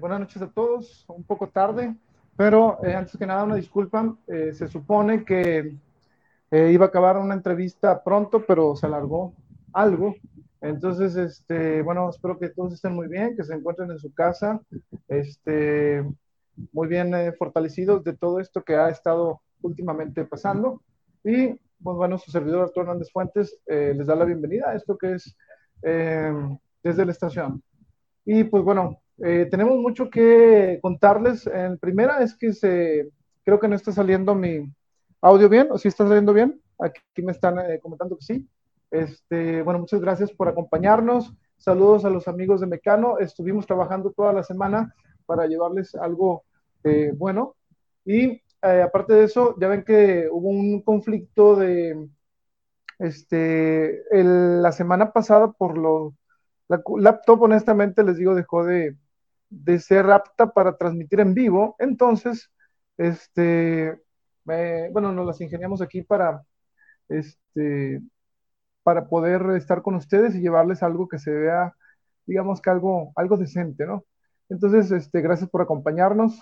Buenas noches a todos, un poco tarde, pero eh, antes que nada una disculpa, eh, se supone que eh, iba a acabar una entrevista pronto, pero se alargó algo. Entonces, este, bueno, espero que todos estén muy bien, que se encuentren en su casa, este, muy bien fortalecidos de todo esto que ha estado últimamente pasando. Y, pues bueno, su servidor Arturo Hernández Fuentes les da la bienvenida a esto que es desde la estación. Y pues bueno, eh, tenemos mucho que contarles. En primera es que se, creo que no está saliendo mi audio bien, o si está saliendo bien. Aquí me están eh, comentando que sí. Este, bueno, muchas gracias por acompañarnos. Saludos a los amigos de Mecano. Estuvimos trabajando toda la semana para llevarles algo eh, bueno. Y aparte de eso, ya ven que hubo un conflicto de, este, la semana pasada por los, la laptop, honestamente les digo, dejó de, de ser apta para transmitir en vivo. Entonces, este, bueno, nos las ingeniamos aquí para, este, para poder estar con ustedes y llevarles algo que se vea, digamos que algo, algo decente, ¿no? Entonces, este, gracias por acompañarnos.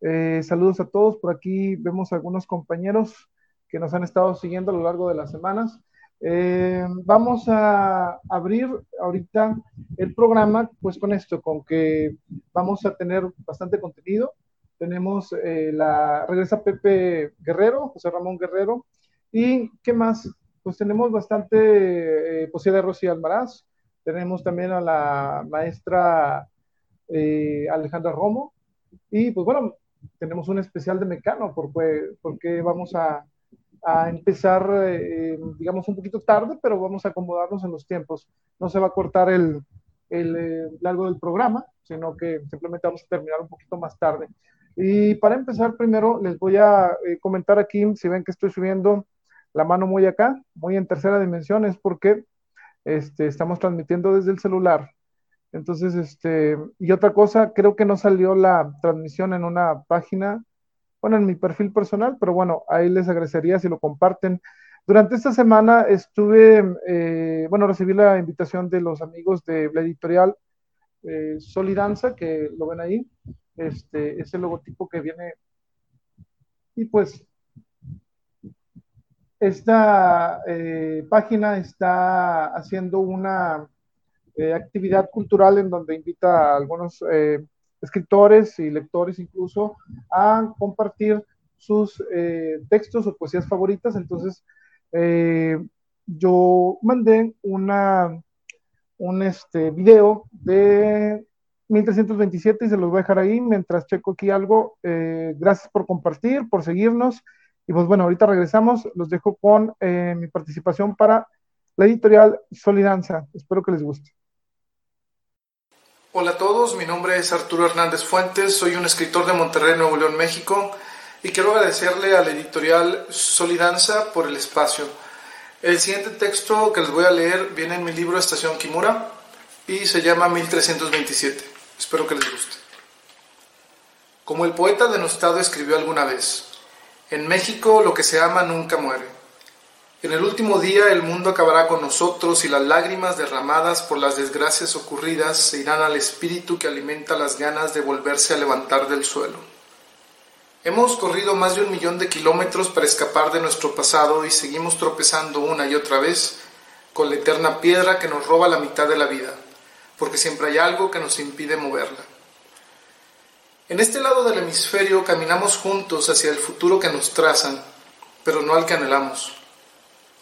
Eh, saludos a todos. Por aquí vemos algunos compañeros que nos han estado siguiendo a lo largo de las semanas. Eh, vamos a abrir ahorita el programa, pues con esto, con que vamos a tener bastante contenido. Tenemos eh, la, regresa Pepe Guerrero, José Ramón Guerrero, y ¿qué más? Pues tenemos bastante eh, poesía de Rocío Almaraz, tenemos también a la maestra eh, Alejandra Romo, y pues bueno, tenemos un especial de Mecano, porque, porque vamos a, a empezar, eh, digamos, un poquito tarde, pero vamos a acomodarnos en los tiempos. No se va a cortar el, el eh, largo del programa, sino que simplemente vamos a terminar un poquito más tarde. Y para empezar, primero les voy a eh, comentar aquí, si ven que estoy subiendo la mano muy acá, muy en tercera dimensión, es porque este, estamos transmitiendo desde el celular. Entonces, este, y otra cosa, creo que no salió la transmisión en una página bueno, en mi perfil personal, pero bueno, ahí les agradecería si lo comparten. Durante esta semana estuve, eh, bueno, recibí la invitación de los amigos de la editorial eh, Solidanza, que lo ven ahí, este, es el logotipo que viene. Y pues, esta eh, página está haciendo una actividad cultural en donde invita a algunos escritores y lectores incluso a compartir sus eh, textos o poesías favoritas. Entonces, eh, yo mandé una, un este, video de 1327 y se los voy a dejar ahí mientras checo aquí algo. Eh, gracias por compartir, por seguirnos. Y pues bueno, ahorita regresamos. Los dejo con mi participación para la editorial Solidanza. Espero que les guste. Hola a todos, mi nombre es Arturo Hernández Fuentes, soy un escritor de Monterrey, Nuevo León, México, y quiero agradecerle a la editorial Solidanza por el espacio. El siguiente texto que les voy a leer viene en mi libro Estación Kimura y se llama 1327. Espero que les guste. Como el poeta denostado escribió alguna vez, en México lo que se ama nunca muere. En el último día el mundo acabará con nosotros y las lágrimas derramadas por las desgracias ocurridas se irán al espíritu que alimenta las ganas de volverse a levantar del suelo. Hemos corrido más de un millón de kilómetros para escapar de nuestro pasado y seguimos tropezando una y otra vez con la eterna piedra que nos roba la mitad de la vida, porque siempre hay algo que nos impide moverla. En este lado del hemisferio caminamos juntos hacia el futuro que nos trazan, pero no al que anhelamos.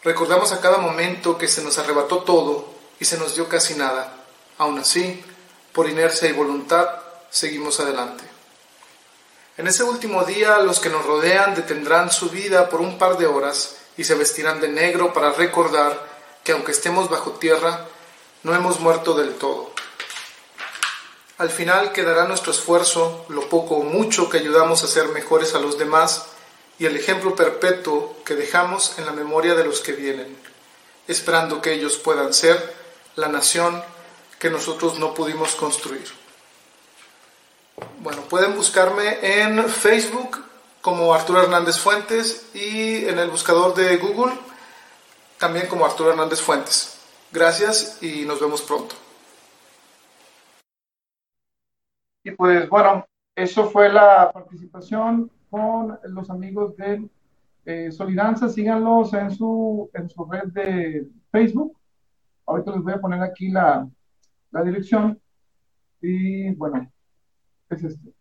Recordamos a cada momento que se nos arrebató todo y se nos dio casi nada. Aún así, por inercia y voluntad, seguimos adelante. En ese último día los que nos rodean detendrán su vida por un par de horas y se vestirán de negro para recordar que aunque estemos bajo tierra, no hemos muerto del todo. Al final quedará nuestro esfuerzo, lo poco o mucho que ayudamos a ser mejores a los demás, y el ejemplo perpetuo que dejamos en la memoria de los que vienen, esperando que ellos puedan ser la nación que nosotros no pudimos construir. Bueno, pueden buscarme en Facebook como Arturo Hernández Fuentes y en el buscador de Google también como Arturo Hernández Fuentes. Gracias y nos vemos pronto. Y pues bueno, eso fue la participación con los amigos de eh, Solidanza. Síganlos en su, en su red de Facebook. Ahorita les voy a poner aquí la, la dirección. Y bueno, es este.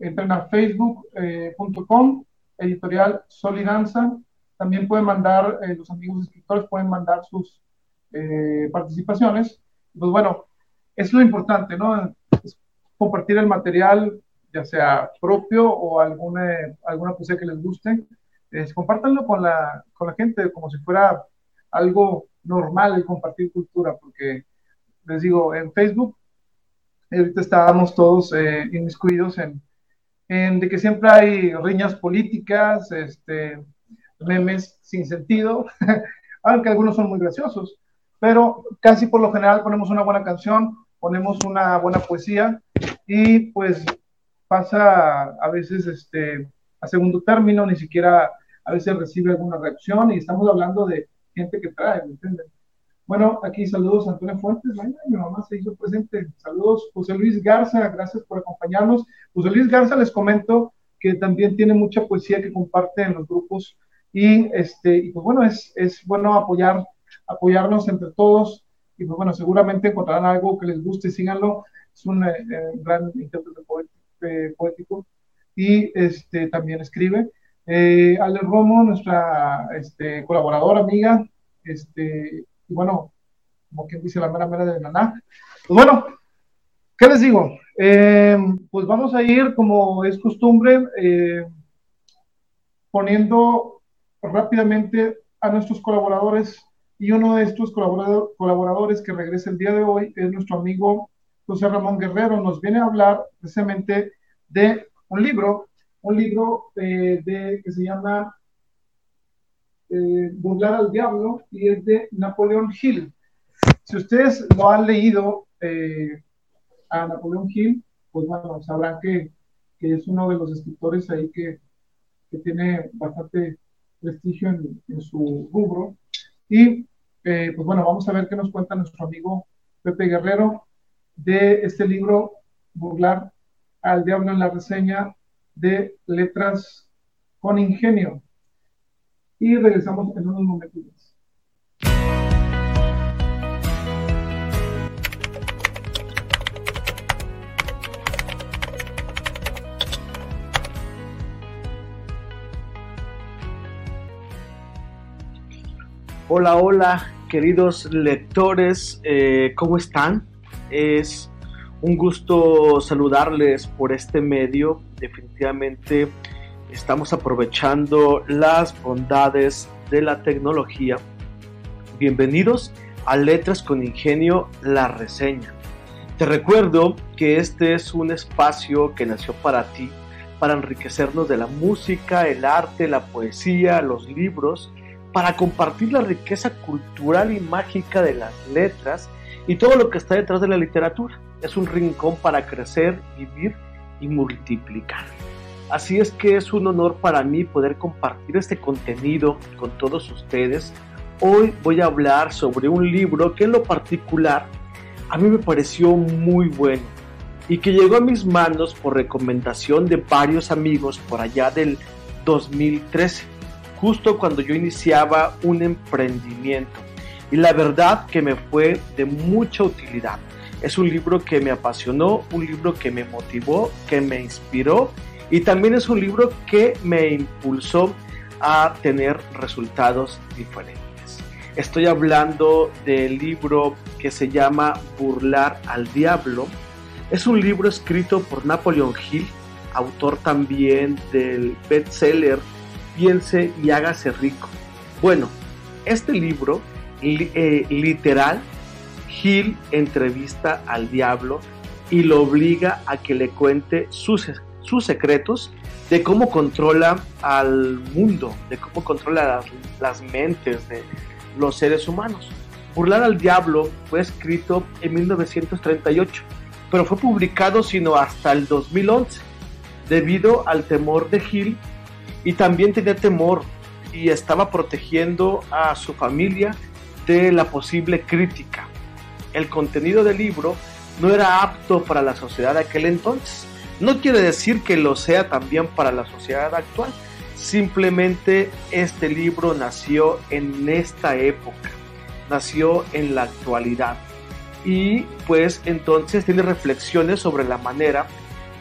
Entren a facebook.com, eh, editorial Solidanza. También pueden mandar, eh, los amigos escritores pueden mandar sus participaciones. Pues bueno, es lo importante, ¿no? compartir el material, ya sea propio o alguna, alguna poesía que les guste. Es, compártanlo con la, con la gente como si fuera algo normal el compartir cultura, porque les digo, en Facebook, ahorita estábamos todos eh, inmiscuidos en, en, de que siempre hay riñas políticas, este, memes sin sentido, aunque algunos son muy graciosos, pero casi por lo general ponemos una buena canción, ponemos una buena poesía y pues pasa a veces este, a segundo término, ni siquiera a veces recibe alguna reacción y estamos hablando de gente que trae, ¿me entienden? Bueno, aquí saludos a Antonio Fuentes, mi mamá se hizo presente. Saludos, José Luis Garza, gracias por acompañarnos. José Luis Garza, les comento que también tiene mucha poesía que comparte en los grupos y, este, y pues bueno, es, es bueno apoyar, apoyarnos entre todos y pues bueno, seguramente encontrarán algo que les guste, síganlo, es un eh, eh, gran intérprete eh, poético y este, también escribe. Ale Romo, nuestra este, colaboradora, amiga, este, y bueno, como quien dice la mera mera de Naná. Pues bueno, ¿qué les digo? Eh, pues vamos a ir, como es costumbre, eh, poniendo rápidamente a nuestros colaboradores y uno de estos colaboradores que regresa el día de hoy es nuestro amigo José Ramón Guerrero. Nos viene a hablar precisamente de un libro, un libro eh, de, que se llama eh, Burlar al Diablo y es de Napoleón Hill. Si ustedes lo han leído eh, a Napoleón Hill, pues bueno, sabrán que, que, es uno de los escritores ahí que, que tiene bastante prestigio en, en su rubro. Y eh, pues bueno, vamos a ver qué nos cuenta nuestro amigo Pepe Guerrero de este libro, Burlar al Diablo en la reseña de Letras con Ingenio y regresamos en unos momentos. Hola, hola, queridos lectores, eh, ¿cómo están? Es un gusto saludarles por este medio. Definitivamente estamos aprovechando las bondades de la tecnología. Bienvenidos a Letras con Ingenio, la reseña. Te recuerdo que este es un espacio que nació para ti, para enriquecernos de la música, el arte, la poesía, los libros, para compartir la riqueza cultural y mágica de las letras y todo lo que está detrás de la literatura. Es un rincón para crecer, vivir y multiplicar. Así es que es un honor para mí poder compartir este contenido con todos ustedes. Hoy voy a hablar sobre un libro que en lo particular a mí me pareció muy bueno y que llegó a mis manos por recomendación de varios amigos por allá del 2013, justo cuando yo iniciaba un emprendimiento. Y la verdad que me fue de mucha utilidad. Es un libro que me apasionó, un libro que me motivó, que me inspiró y también es un libro que me impulsó a tener resultados diferentes. Estoy hablando del libro que se llama Burlar al Diablo. Es un libro escrito por Napoleon Hill, autor también del bestseller Piense y hágase rico. Bueno, este libro, eh, literal, Hill entrevista al diablo y lo obliga a que le cuente sus sus secretos de cómo controla al mundo, de cómo controla las, mentes de los seres humanos. Burlar al Diablo fue escrito en 1938, pero fue publicado sino hasta el 2011, debido al temor de Hill y también tenía temor y estaba protegiendo a su familia de la posible crítica. El contenido del libro no era apto para la sociedad de aquel entonces. No quiere decir que lo sea también para la sociedad actual. Simplemente este libro nació en esta época, nació en la actualidad. Y pues entonces tiene reflexiones sobre la manera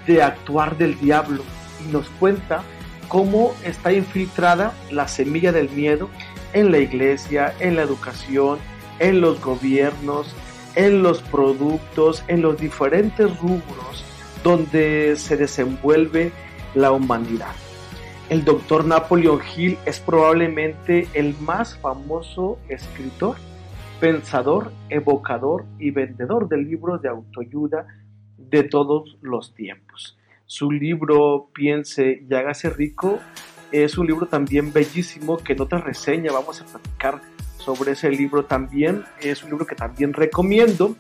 de actuar del diablo y nos cuenta cómo está infiltrada la semilla del miedo en la iglesia, en la educación, en los gobiernos, en los productos, en los diferentes rubros donde se desenvuelve la humanidad. El doctor Napoleon Hill es probablemente el más famoso escritor, pensador, evocador y vendedor de libros de autoayuda de todos los tiempos. Su libro Piense y hágase rico es un libro también bellísimo que en otra reseña vamos a platicar sobre ese libro también. Es un libro que también recomiendo.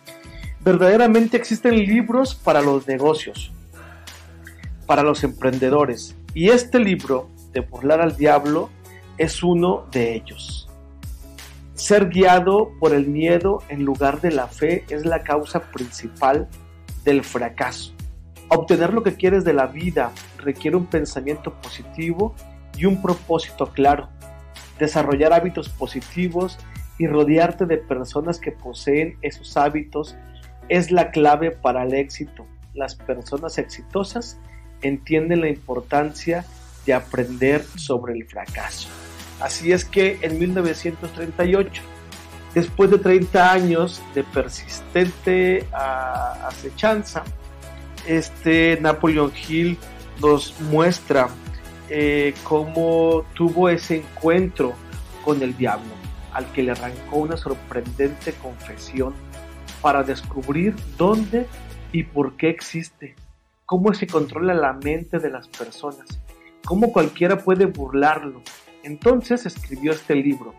Verdaderamente existen libros para los negocios, para los emprendedores. Y este libro, de burlar al diablo, es uno de ellos. Ser guiado por el miedo en lugar de la fe es la causa principal del fracaso. Obtener lo que quieres de la vida requiere un pensamiento positivo y un propósito claro. Desarrollar hábitos positivos y rodearte de personas que poseen esos hábitos es la clave para el éxito. Las personas exitosas entienden la importancia de aprender sobre el fracaso. Así es que en 1938 Después de 30 años de persistente acechanza, este Napoleon Hill nos muestra eh, cómo tuvo ese encuentro con el diablo, al que le arrancó una sorprendente confesión para descubrir dónde y por qué existe, cómo se controla la mente de las personas, cómo cualquiera puede burlarlo. Entonces escribió este libro,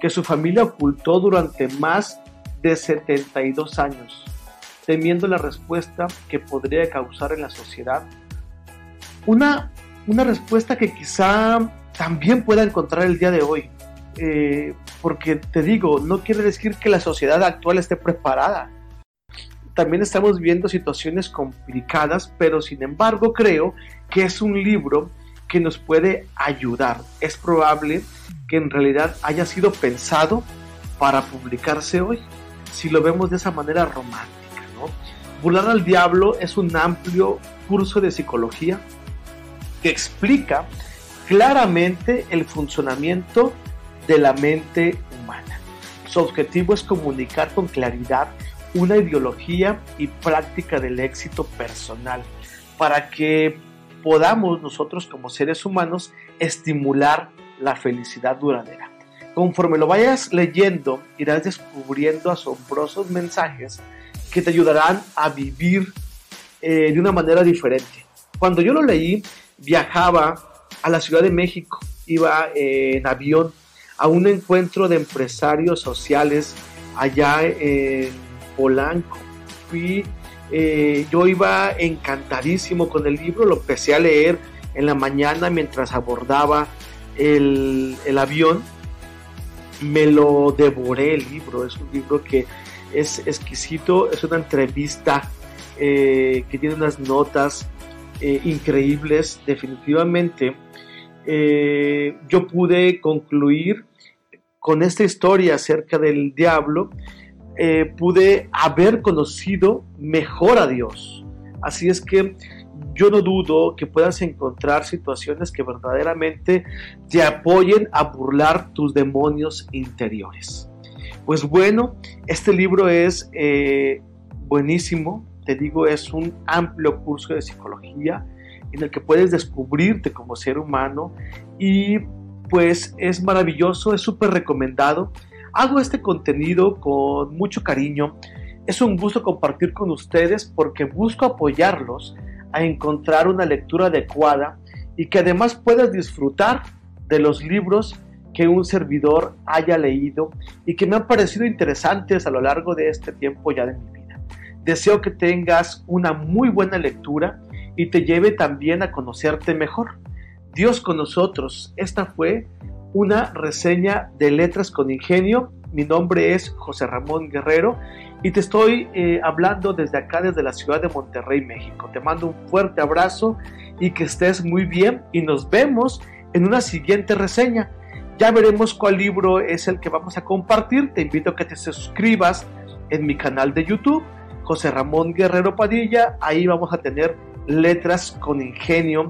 que su familia ocultó durante más de 72 años, temiendo la respuesta que podría causar en la sociedad. Una, una respuesta que quizá también pueda encontrar el día de hoy. Eh, porque te digo, no quiere decir que la sociedad actual esté preparada. También estamos viendo situaciones complicadas, pero sin embargo creo que es un libro que nos puede ayudar. Es probable que en realidad haya sido pensado para publicarse hoy, si lo vemos de esa manera romántica. ¿no? Burlar al Diablo es un amplio curso de psicología que explica claramente el funcionamiento de la mente humana. Su objetivo es comunicar con claridad una ideología y práctica del éxito personal para que podamos nosotros como seres humanos estimular la felicidad duradera. Conforme lo vayas leyendo, irás descubriendo asombrosos mensajes que te ayudarán a vivir eh, de una manera diferente. Cuando yo lo leí, viajaba a la Ciudad de México, iba en avión a un encuentro de empresarios sociales allá en Polanco. Fui, eh, yo iba encantadísimo con el libro, lo empecé a leer en la mañana mientras abordaba el, avión, me lo devoré el libro. Es un libro que es exquisito, es una entrevista eh, que tiene unas notas eh, increíbles. Definitivamente, eh, yo pude concluir con esta historia acerca del diablo. pude haber conocido mejor a Dios. Así es que yo no dudo que puedas encontrar situaciones que verdaderamente te apoyen a burlar tus demonios interiores. Pues bueno, este libro es eh, buenísimo, te digo, es un amplio curso de psicología en el que puedes descubrirte como ser humano y pues es maravilloso, es súper recomendado. Hago este contenido con mucho cariño. Es un gusto compartir con ustedes porque busco apoyarlos a encontrar una lectura adecuada y que además puedas disfrutar de los libros que un servidor haya leído y que me han parecido interesantes a lo largo de este tiempo ya de mi vida. Deseo que tengas una muy buena lectura y te lleve también a conocerte mejor. Dios con nosotros. Esta fue una reseña de Letras con Ingenio Mi nombre es José Ramón Guerrero y te estoy eh, hablando desde acá, desde la ciudad de Monterrey, México. Te mando un fuerte abrazo y que estés muy bien y nos vemos en una siguiente reseña. Ya veremos cuál libro es el que vamos a compartir. Te invito a que te suscribas en mi canal de YouTube, José Ramón Guerrero Padilla. Ahí vamos a tener letras con ingenio,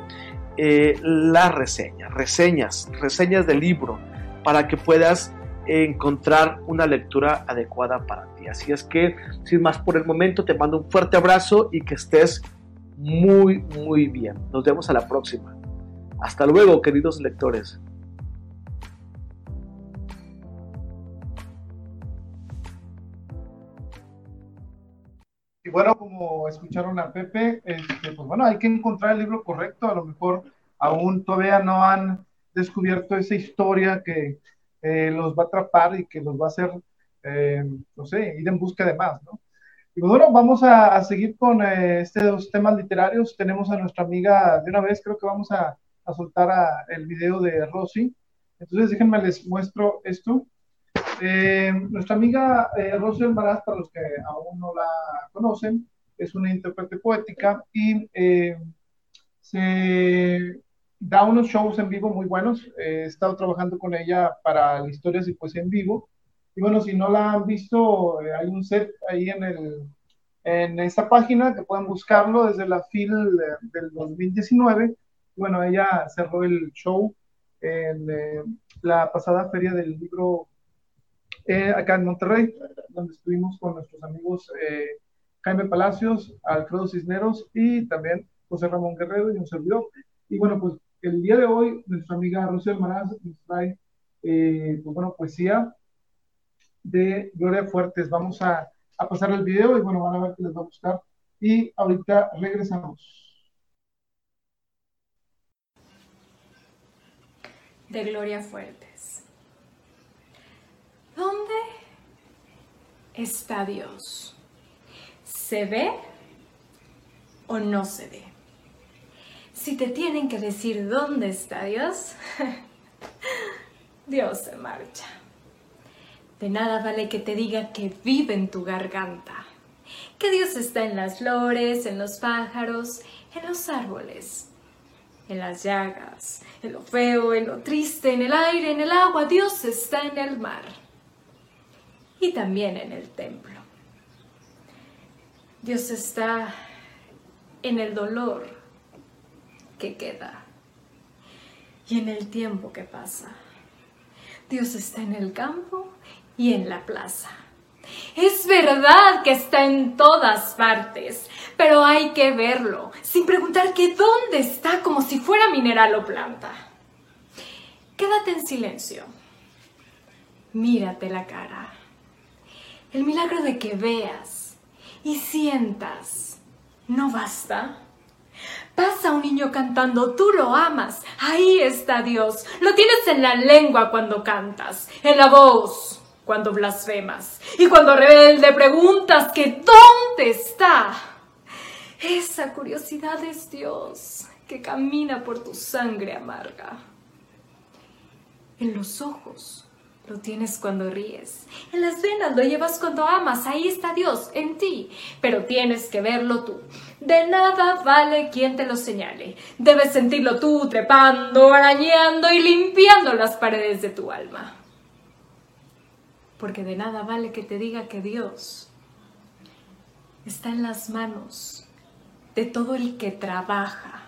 eh, la reseña, reseñas, reseñas del libro, para que puedas encontrar una lectura adecuada para ti. Así es que, sin más por el momento, te mando un fuerte abrazo y que estés muy, muy bien. Nos vemos a la próxima. Hasta luego, queridos lectores. Bueno, como escucharon a Pepe, este, pues bueno, hay que encontrar el libro correcto. A lo mejor aún todavía no han descubierto esa historia que eh, los va a atrapar y que los va a hacer, eh, no sé, ir en busca de más, ¿no? Y pues bueno, vamos a, seguir con eh, estos temas literarios. Tenemos a nuestra amiga, de una vez creo que vamos a, soltar el video de Rosy. Entonces déjenme les muestro esto. Nuestra amiga Rosy Almaraz, para los que aún no la conocen, es una intérprete poética y se da unos shows en vivo muy buenos. he estado trabajando con ella para historias y poesía en vivo. Y bueno, si no la han visto, eh, hay un set ahí en, el, en esta página que pueden buscarlo desde la FIL del 2019. Bueno, ella cerró el show en eh, la pasada feria del libro eh, acá en Monterrey, donde estuvimos con nuestros amigos Jaime Palacios, Alfredo Cisneros y también José Ramón Guerrero y un servidor. Y bueno, pues el día de hoy nuestra amiga Rocío Maraz nos trae, eh, pues bueno, poesía de Gloria Fuertes. Vamos a, a pasar el video y bueno, van a ver qué les va a gustar. Y ahorita regresamos. De Gloria Fuertes. ¿Dónde está Dios? ¿Se ve o no se ve? Si te tienen que decir dónde está Dios, Dios se marcha. De nada vale que te diga que vive en tu garganta, que Dios está en las flores, en los pájaros, en los árboles, en las llagas, en lo feo, en lo triste, en el aire, en el agua. Dios está en el mar y también en el templo. Dios está en el dolor que queda y en el tiempo que pasa. Dios está en el campo y en la plaza. Es verdad que está en todas partes, pero hay que verlo, sin preguntar que dónde está como si fuera mineral o planta. Quédate en silencio. Mírate la cara. El milagro de que veas y sientas, ¿no basta? Pasa un niño cantando, tú lo amas, ahí está Dios. Lo tienes en la lengua cuando cantas, en la voz cuando blasfemas y cuando rebelde preguntas que ¿dónde está? Esa curiosidad es Dios que camina por tu sangre amarga. En los ojos lo tienes cuando ríes. En las venas lo llevas cuando amas. Ahí está Dios, en ti. Pero tienes que verlo tú. De nada vale quien te lo señale. Debes sentirlo tú trepando, arañando y limpiando las paredes de tu alma. Porque de nada vale que te diga que Dios está en las manos de todo el que trabaja,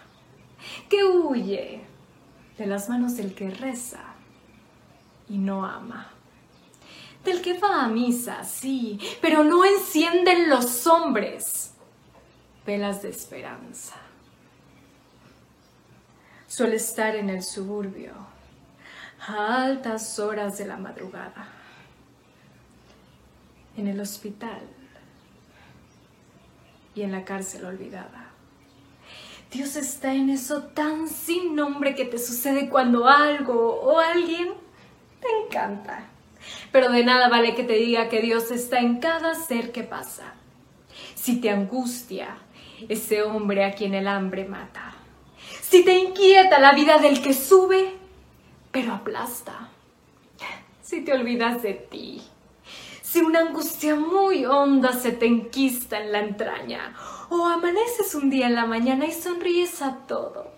que huye de las manos del que reza y no ama. Del que va a misa, sí, pero no encienden los hombres velas de esperanza. Suele estar en el suburbio a altas horas de la madrugada, en el hospital y en la cárcel olvidada. Dios está en eso tan sin nombre que te sucede cuando algo o alguien encanta. Pero de nada vale que te diga que Dios está en cada ser que pasa. Si te angustia ese hombre a quien el hambre mata. Si te inquieta la vida del que sube, pero aplasta. Si te olvidas de ti Si una angustia muy honda se te enquista en la entraña, o amaneces un día en la mañana y sonríes a todo,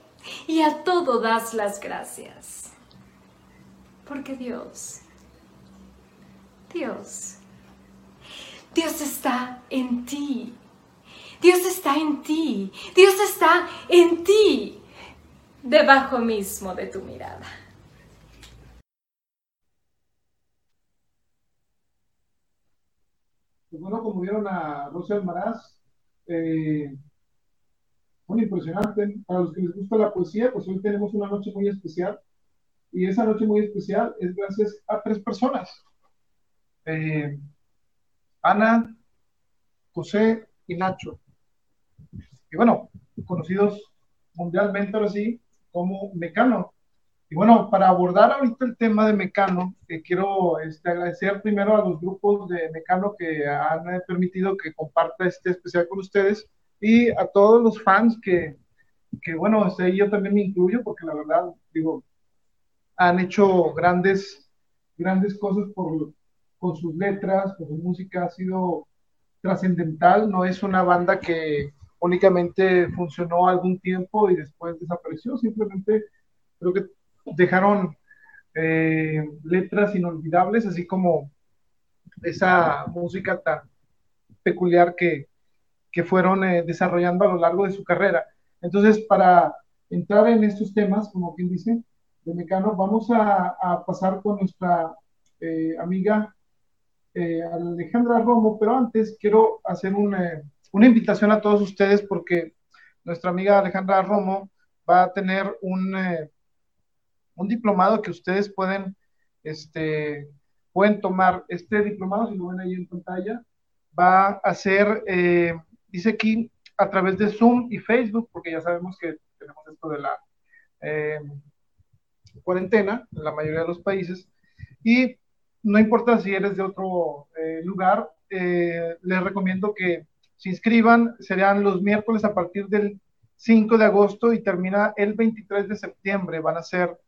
y a todo das las gracias. Porque Dios, Dios, Dios está en ti. Dios está en ti. Dios está en ti. Debajo mismo de tu mirada. Pues bueno, como vieron a Rosa Almaraz, eh, muy impresionante. Para los que les gusta la poesía, pues hoy tenemos una noche muy especial. Y esa noche muy especial es gracias a tres personas. Eh, Ana, José y Nacho. Y bueno, conocidos mundialmente ahora sí como Mecano. Y bueno, para abordar ahorita el tema de Mecano, eh, quiero este, agradecer primero a los grupos de Mecano que han eh, permitido que comparta este especial con ustedes y a todos los fans que, que bueno, este, yo también me incluyo porque la verdad, digo, han hecho grandes, grandes cosas por, con sus letras, con su música, ha sido trascendental, no es una banda que únicamente funcionó algún tiempo y después desapareció, simplemente creo que dejaron eh, letras inolvidables, así como esa música tan peculiar que, que fueron eh, desarrollando a lo largo de su carrera. Entonces, para entrar en estos temas, como quien dice, de Mecano, vamos a, pasar con nuestra eh, amiga Alejandra Romo, pero antes quiero hacer un, una invitación a todos ustedes porque nuestra amiga Alejandra Romo va a tener un un diplomado que ustedes pueden, este, pueden tomar. Este diplomado, si lo ven ahí en pantalla, va a ser, eh, dice aquí, a través de Zoom y Facebook, porque ya sabemos que tenemos esto de la eh, cuarentena en la mayoría de los países. Y no importa si eres de otro eh, lugar, les recomiendo que se inscriban. Serán los miércoles a partir del 5 de agosto y termina el 23 de septiembre. Van a ser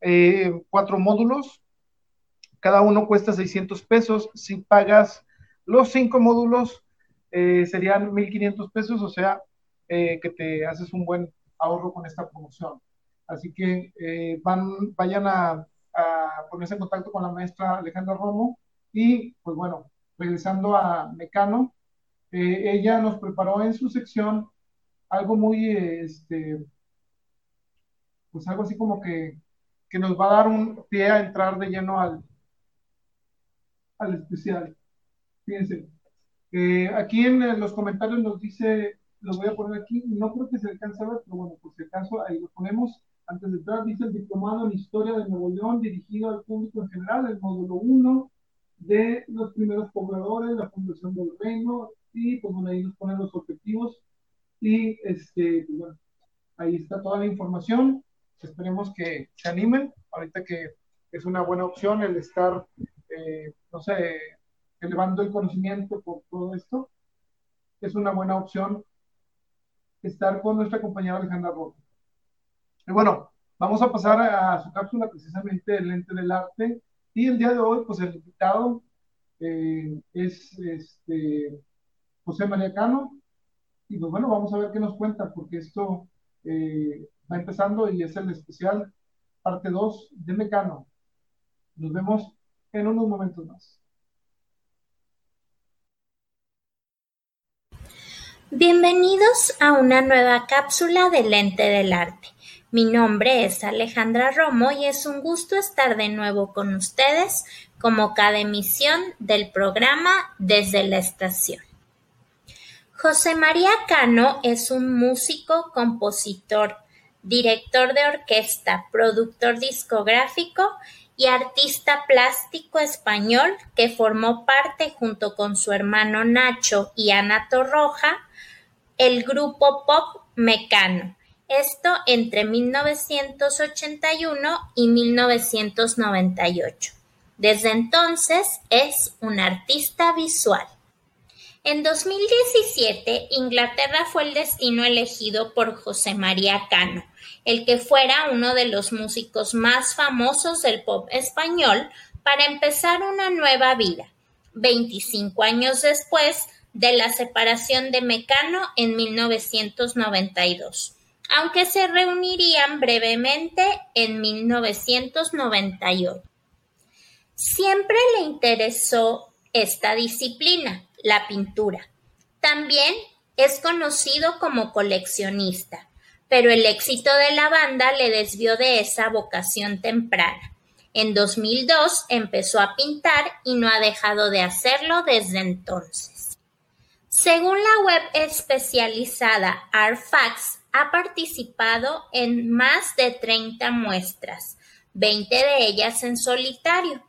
eh, cuatro módulos, cada uno cuesta 600 pesos. Si pagas los cinco módulos, eh, serían 1.500 pesos, o sea, eh, que te haces un buen ahorro con esta promoción. Así que van, vayan a, ponerse en contacto con la maestra Alejandra Romo y, pues bueno, regresando a Mecano, ella nos preparó en su sección algo muy, este, pues algo así como que que nos va a dar un pie a entrar de lleno al, al especial. Fíjense, eh, aquí en los comentarios nos dice, lo voy a poner aquí, no creo que se alcance a ver, pero bueno, por si acaso ahí lo ponemos. Antes de entrar, dice el diplomado en Historia de Nuevo León dirigido al público en general, el módulo 1 de los primeros pobladores, la fundación del reino, y pues bueno, ahí nos ponen los objetivos. Y este, pues, bueno, ahí está toda la información esperemos que se animen, ahorita que es una buena opción el estar, eh, no sé, elevando el conocimiento por todo esto, es una buena opción estar con nuestra compañera Alejandra Rojo. Y bueno, vamos a pasar a su cápsula precisamente el lente del arte, y el día de hoy, pues el invitado eh, es este, José María Cano, y pues bueno, vamos a ver qué nos cuenta, porque esto eh, va empezando y es el especial parte 2 de Mecano. Nos vemos en unos momentos más. Bienvenidos a una nueva cápsula del Lente del Arte. Mi nombre es Alejandra Romo y es un gusto estar de nuevo con ustedes como cada emisión del programa Desde la Estación. José María Cano es un músico, compositor, director de orquesta, productor discográfico y artista plástico español que formó parte junto con su hermano Nacho y Ana Torroja el grupo pop Mecano. Esto entre 1981 y 1998. Desde entonces es un artista visual. En 2017, Inglaterra fue el destino elegido por José María Cano, el que fuera uno de los músicos más famosos del pop español para empezar una nueva vida. 25 años después de la separación de Mecano en 1992, aunque se reunirían brevemente en 1998. Siempre le interesó esta disciplina, la pintura. También es conocido como coleccionista, pero el éxito de la banda le desvió de esa vocación temprana. En 2002 empezó a pintar y no ha dejado de hacerlo desde entonces. Según la web especializada Artfacts, ha participado en más de 30 muestras, 20 de ellas en solitario.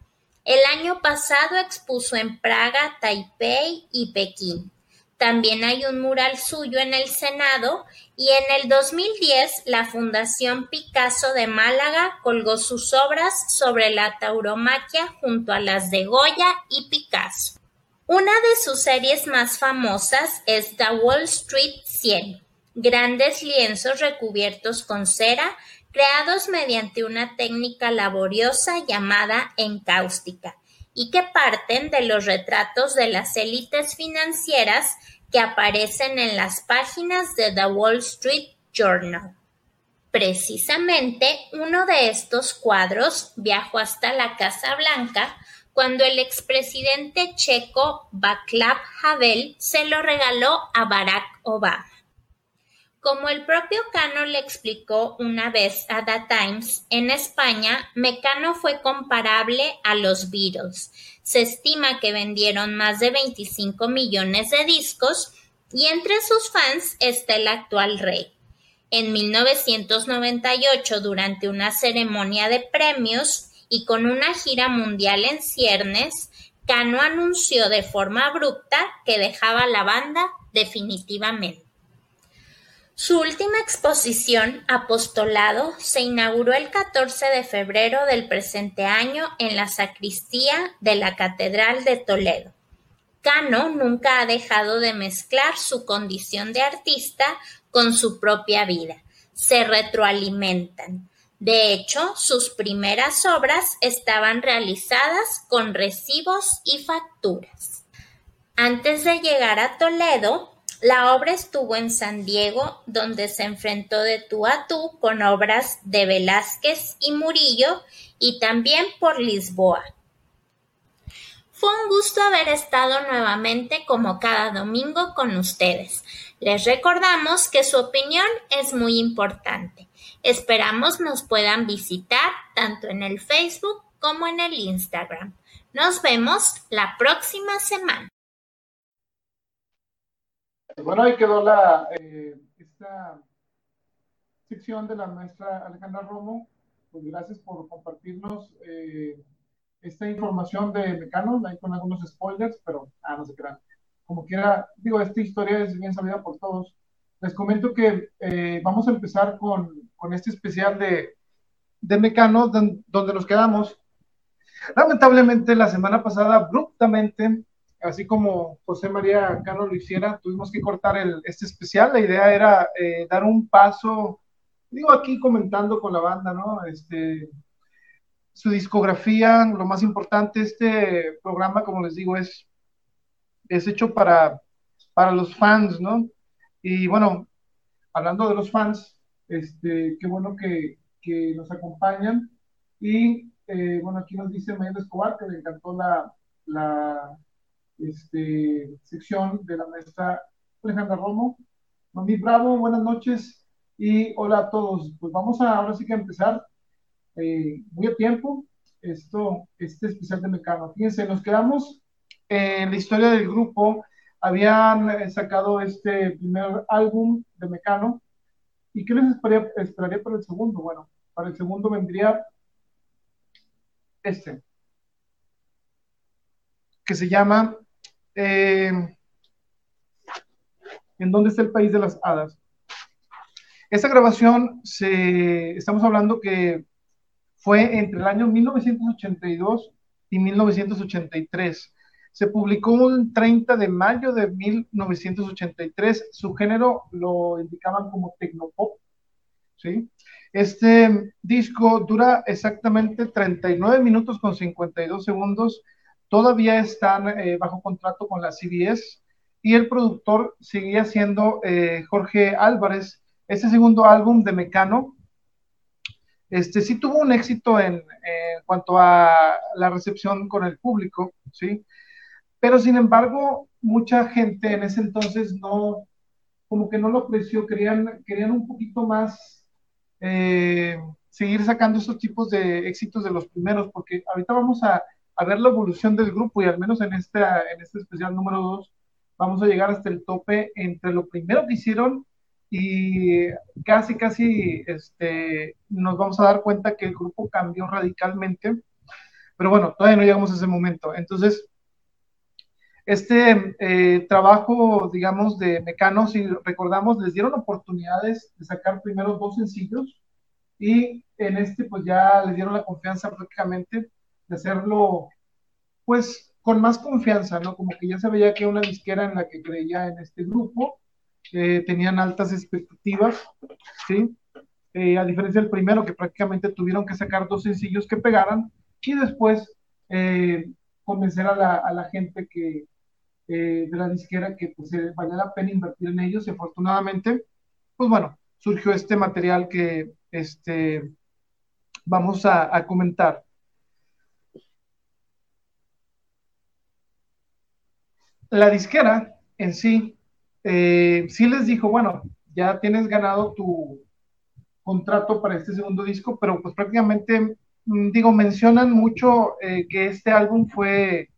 El año pasado expuso en Praga, Taipei y Pekín. También hay un mural suyo en el Senado y en el 2010 la Fundación Picasso de Málaga colgó sus obras sobre la tauromaquia junto a las de Goya y Picasso. Una de sus series más famosas es The Wall Street 100, grandes lienzos recubiertos con cera creados mediante una técnica laboriosa llamada encáustica y que parten de los retratos de las élites financieras que aparecen en las páginas de The Wall Street Journal. Precisamente uno de estos cuadros viajó hasta la Casa Blanca cuando el expresidente checo Václav Havel se lo regaló a Barack Obama. Como el propio Cano le explicó una vez a The Times, en España, Mecano fue comparable a los Beatles. Se estima que vendieron más de 25 millones de discos y entre sus fans está el actual rey. En 1998, durante una ceremonia de premios y con una gira mundial en ciernes, Cano anunció de forma abrupta que dejaba la banda definitivamente. Su última exposición, Apostolado, se inauguró el 14 de febrero del presente año en la sacristía de la Catedral de Toledo. Cano nunca ha dejado de mezclar su condición de artista con su propia vida. Se retroalimentan. De hecho, sus primeras obras estaban realizadas con recibos y facturas. Antes de llegar a Toledo, la obra estuvo en San Diego, donde se enfrentó de tú a tú con obras de Velázquez y Murillo, y también por Lisboa. Fue un gusto haber estado nuevamente como cada domingo con ustedes. Les recordamos que su opinión es muy importante. Esperamos nos puedan visitar tanto en el Facebook como en el Instagram. Nos vemos la próxima semana. Bueno, ahí quedó la, eh, esta sección de la maestra Alejandra Romo. Pues gracias por compartirnos eh, esta información de Mecano, ahí con algunos spoilers, pero ah, no se crean. Como quiera, digo, esta historia es bien sabida por todos. Les comento que eh, vamos a empezar con, con, este especial de, de Mecano, donde nos quedamos. Lamentablemente, la semana pasada, abruptamente, así como José María Cano lo hiciera, tuvimos que cortar el, este especial. La idea era eh, dar un paso, digo aquí comentando con la banda, ¿no? Este, su discografía, lo más importante, este programa, como les digo, es, es hecho para, para los fans, ¿no? Y bueno, hablando de los fans, este, qué bueno que, que nos acompañan. Y eh, bueno, aquí nos dice Manuel Escobar que le encantó la, la este, sección de la maestra Alejandra Romo. Mami Bravo, buenas noches y hola a todos. Pues vamos a ahora sí que empezar eh, muy a tiempo esto, este especial de Mecano. Fíjense, nos quedamos en la historia del grupo. Habían eh, sacado este primer álbum de Mecano. ¿Y qué les esperaría, esperaría para el segundo? Bueno, para el segundo vendría este, que se llama eh, ¿En dónde está el país de las hadas? Esta grabación, se, estamos hablando que fue entre el año 1982 y 1983. Se publicó el 30 de mayo de 1983. Su género lo indicaban como tecnopop. ¿sí? Este disco dura exactamente 39 minutos con 52 segundos todavía están eh, bajo contrato con la CBS y el productor seguía siendo eh, Jorge Álvarez. Este segundo álbum de Mecano, este sí tuvo un éxito en, cuanto a la recepción con el público, ¿sí? Pero sin embargo, mucha gente en ese entonces no, como que no lo apreció, querían, querían un poquito más eh, seguir sacando esos tipos de éxitos de los primeros, porque ahorita vamos a, a, ver la evolución del grupo y al menos en, esta, en este especial número 2 vamos a llegar hasta el tope entre lo primero que hicieron y casi, casi este, nos vamos a dar cuenta que el grupo cambió radicalmente. Pero bueno, todavía no llegamos a ese momento. Entonces, este eh, trabajo, digamos, de Mecano, si recordamos, les dieron oportunidades de sacar primero dos sencillos y en este pues ya les dieron la confianza prácticamente de hacerlo pues con más confianza, ¿no? Como que ya se veía que una disquera en la que creía en este grupo, eh, tenían altas expectativas, ¿sí? Eh, a diferencia del primero, que prácticamente tuvieron que sacar dos sencillos que pegaran y después eh, convencer a la, a la gente que, de la disquera que pues valía la pena invertir en ellos y afortunadamente, pues bueno, surgió este material que este, vamos a comentar. La disquera en sí, eh, sí les dijo, bueno, ya tienes ganado tu contrato para este segundo disco, pero pues prácticamente, mm, digo, mencionan mucho eh, que este álbum fue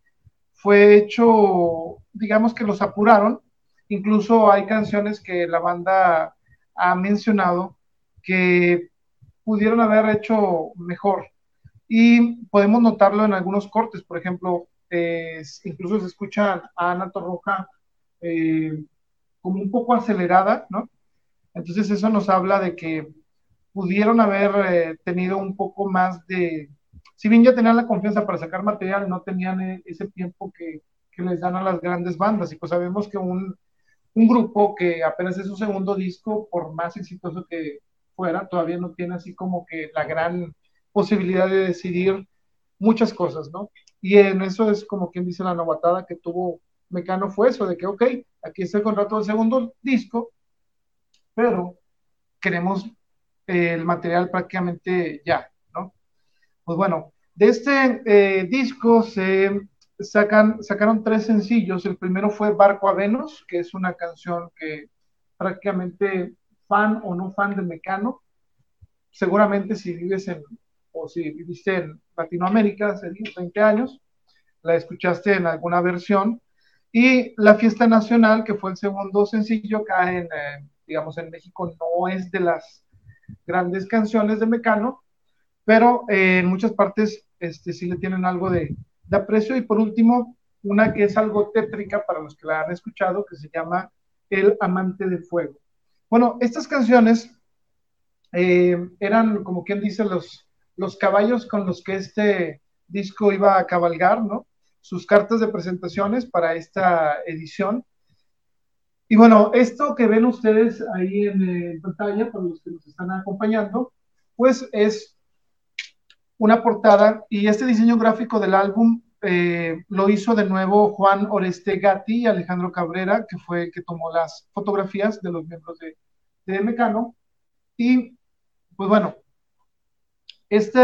fue hecho, digamos que los apuraron. Incluso hay canciones que la banda ha mencionado que pudieron haber hecho mejor. Y podemos notarlo en algunos cortes, por ejemplo, eh, incluso se escucha a Ana Torroja eh, como un poco acelerada, ¿no? Entonces eso nos habla de que pudieron haber eh, tenido un poco más de, si bien ya tenían la confianza para sacar material, no tenían ese tiempo que, que les dan a las grandes bandas. Y pues sabemos que un, un, grupo que apenas es su segundo disco, por más exitoso que fuera, todavía no tiene así como que la gran posibilidad de decidir muchas cosas, ¿no? Y en eso es como quien dice la novatada que tuvo Mecano fue eso, de que, ok, aquí está el contrato del segundo disco, pero queremos eh, el material prácticamente ya, pues bueno, de este eh, disco se sacan, sacaron tres sencillos. El primero fue Barco a Venus, que es una canción que prácticamente fan o no fan de Mecano, seguramente si vives en, o si viviste en Latinoamérica hace 20 años, la escuchaste en alguna versión. Y La Fiesta Nacional, que fue el segundo sencillo acá en, eh, digamos, en México, no es de las grandes canciones de Mecano, pero eh, en muchas partes este, sí le tienen algo de, de, aprecio. Y por último, una que es algo tétrica para los que la han escuchado, que se llama El Amante de Fuego. Bueno, estas canciones eh, eran, como quien dice, los, los caballos con los que este disco iba a cabalgar, ¿no? Sus cartas de presentaciones para esta edición. Y bueno, esto que ven ustedes ahí en, pantalla, para los que nos están acompañando, pues es una portada y este diseño gráfico del álbum eh, lo hizo de nuevo Juan Oreste Gatti y Alejandro Cabrera, que fue el que tomó las fotografías de los miembros de, de Mecano. Y pues bueno, este,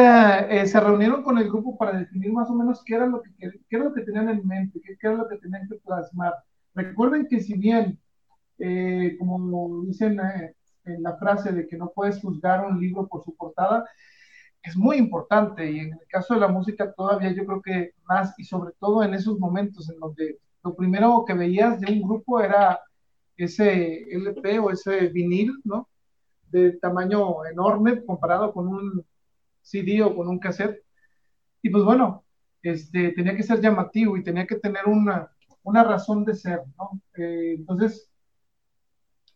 eh, se reunieron con el grupo para definir más o menos qué era lo que, qué era lo que tenían en mente, qué, qué era lo que tenían que plasmar. Recuerden que si bien, eh, como dicen eh, en la frase de que no puedes juzgar un libro por su portada, es muy importante y en el caso de la música todavía yo creo que más y sobre todo en esos momentos en donde lo primero que veías de un grupo era ese LP o ese vinil, ¿no? De tamaño enorme comparado con un CD o con un cassette. Y pues bueno, este, tenía que ser llamativo y tenía que tener una, una razón de ser, ¿no? Eh, entonces,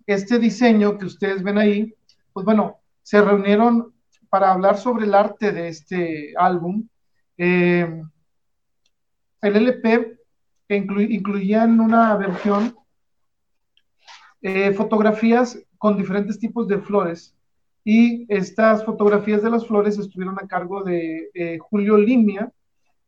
este diseño que ustedes ven ahí, pues bueno, se reunieron para hablar sobre el arte de este álbum, eh, el LP inclu incluía en una versión eh, fotografías con diferentes tipos de flores y estas fotografías de las flores estuvieron a cargo de eh, Julio Limia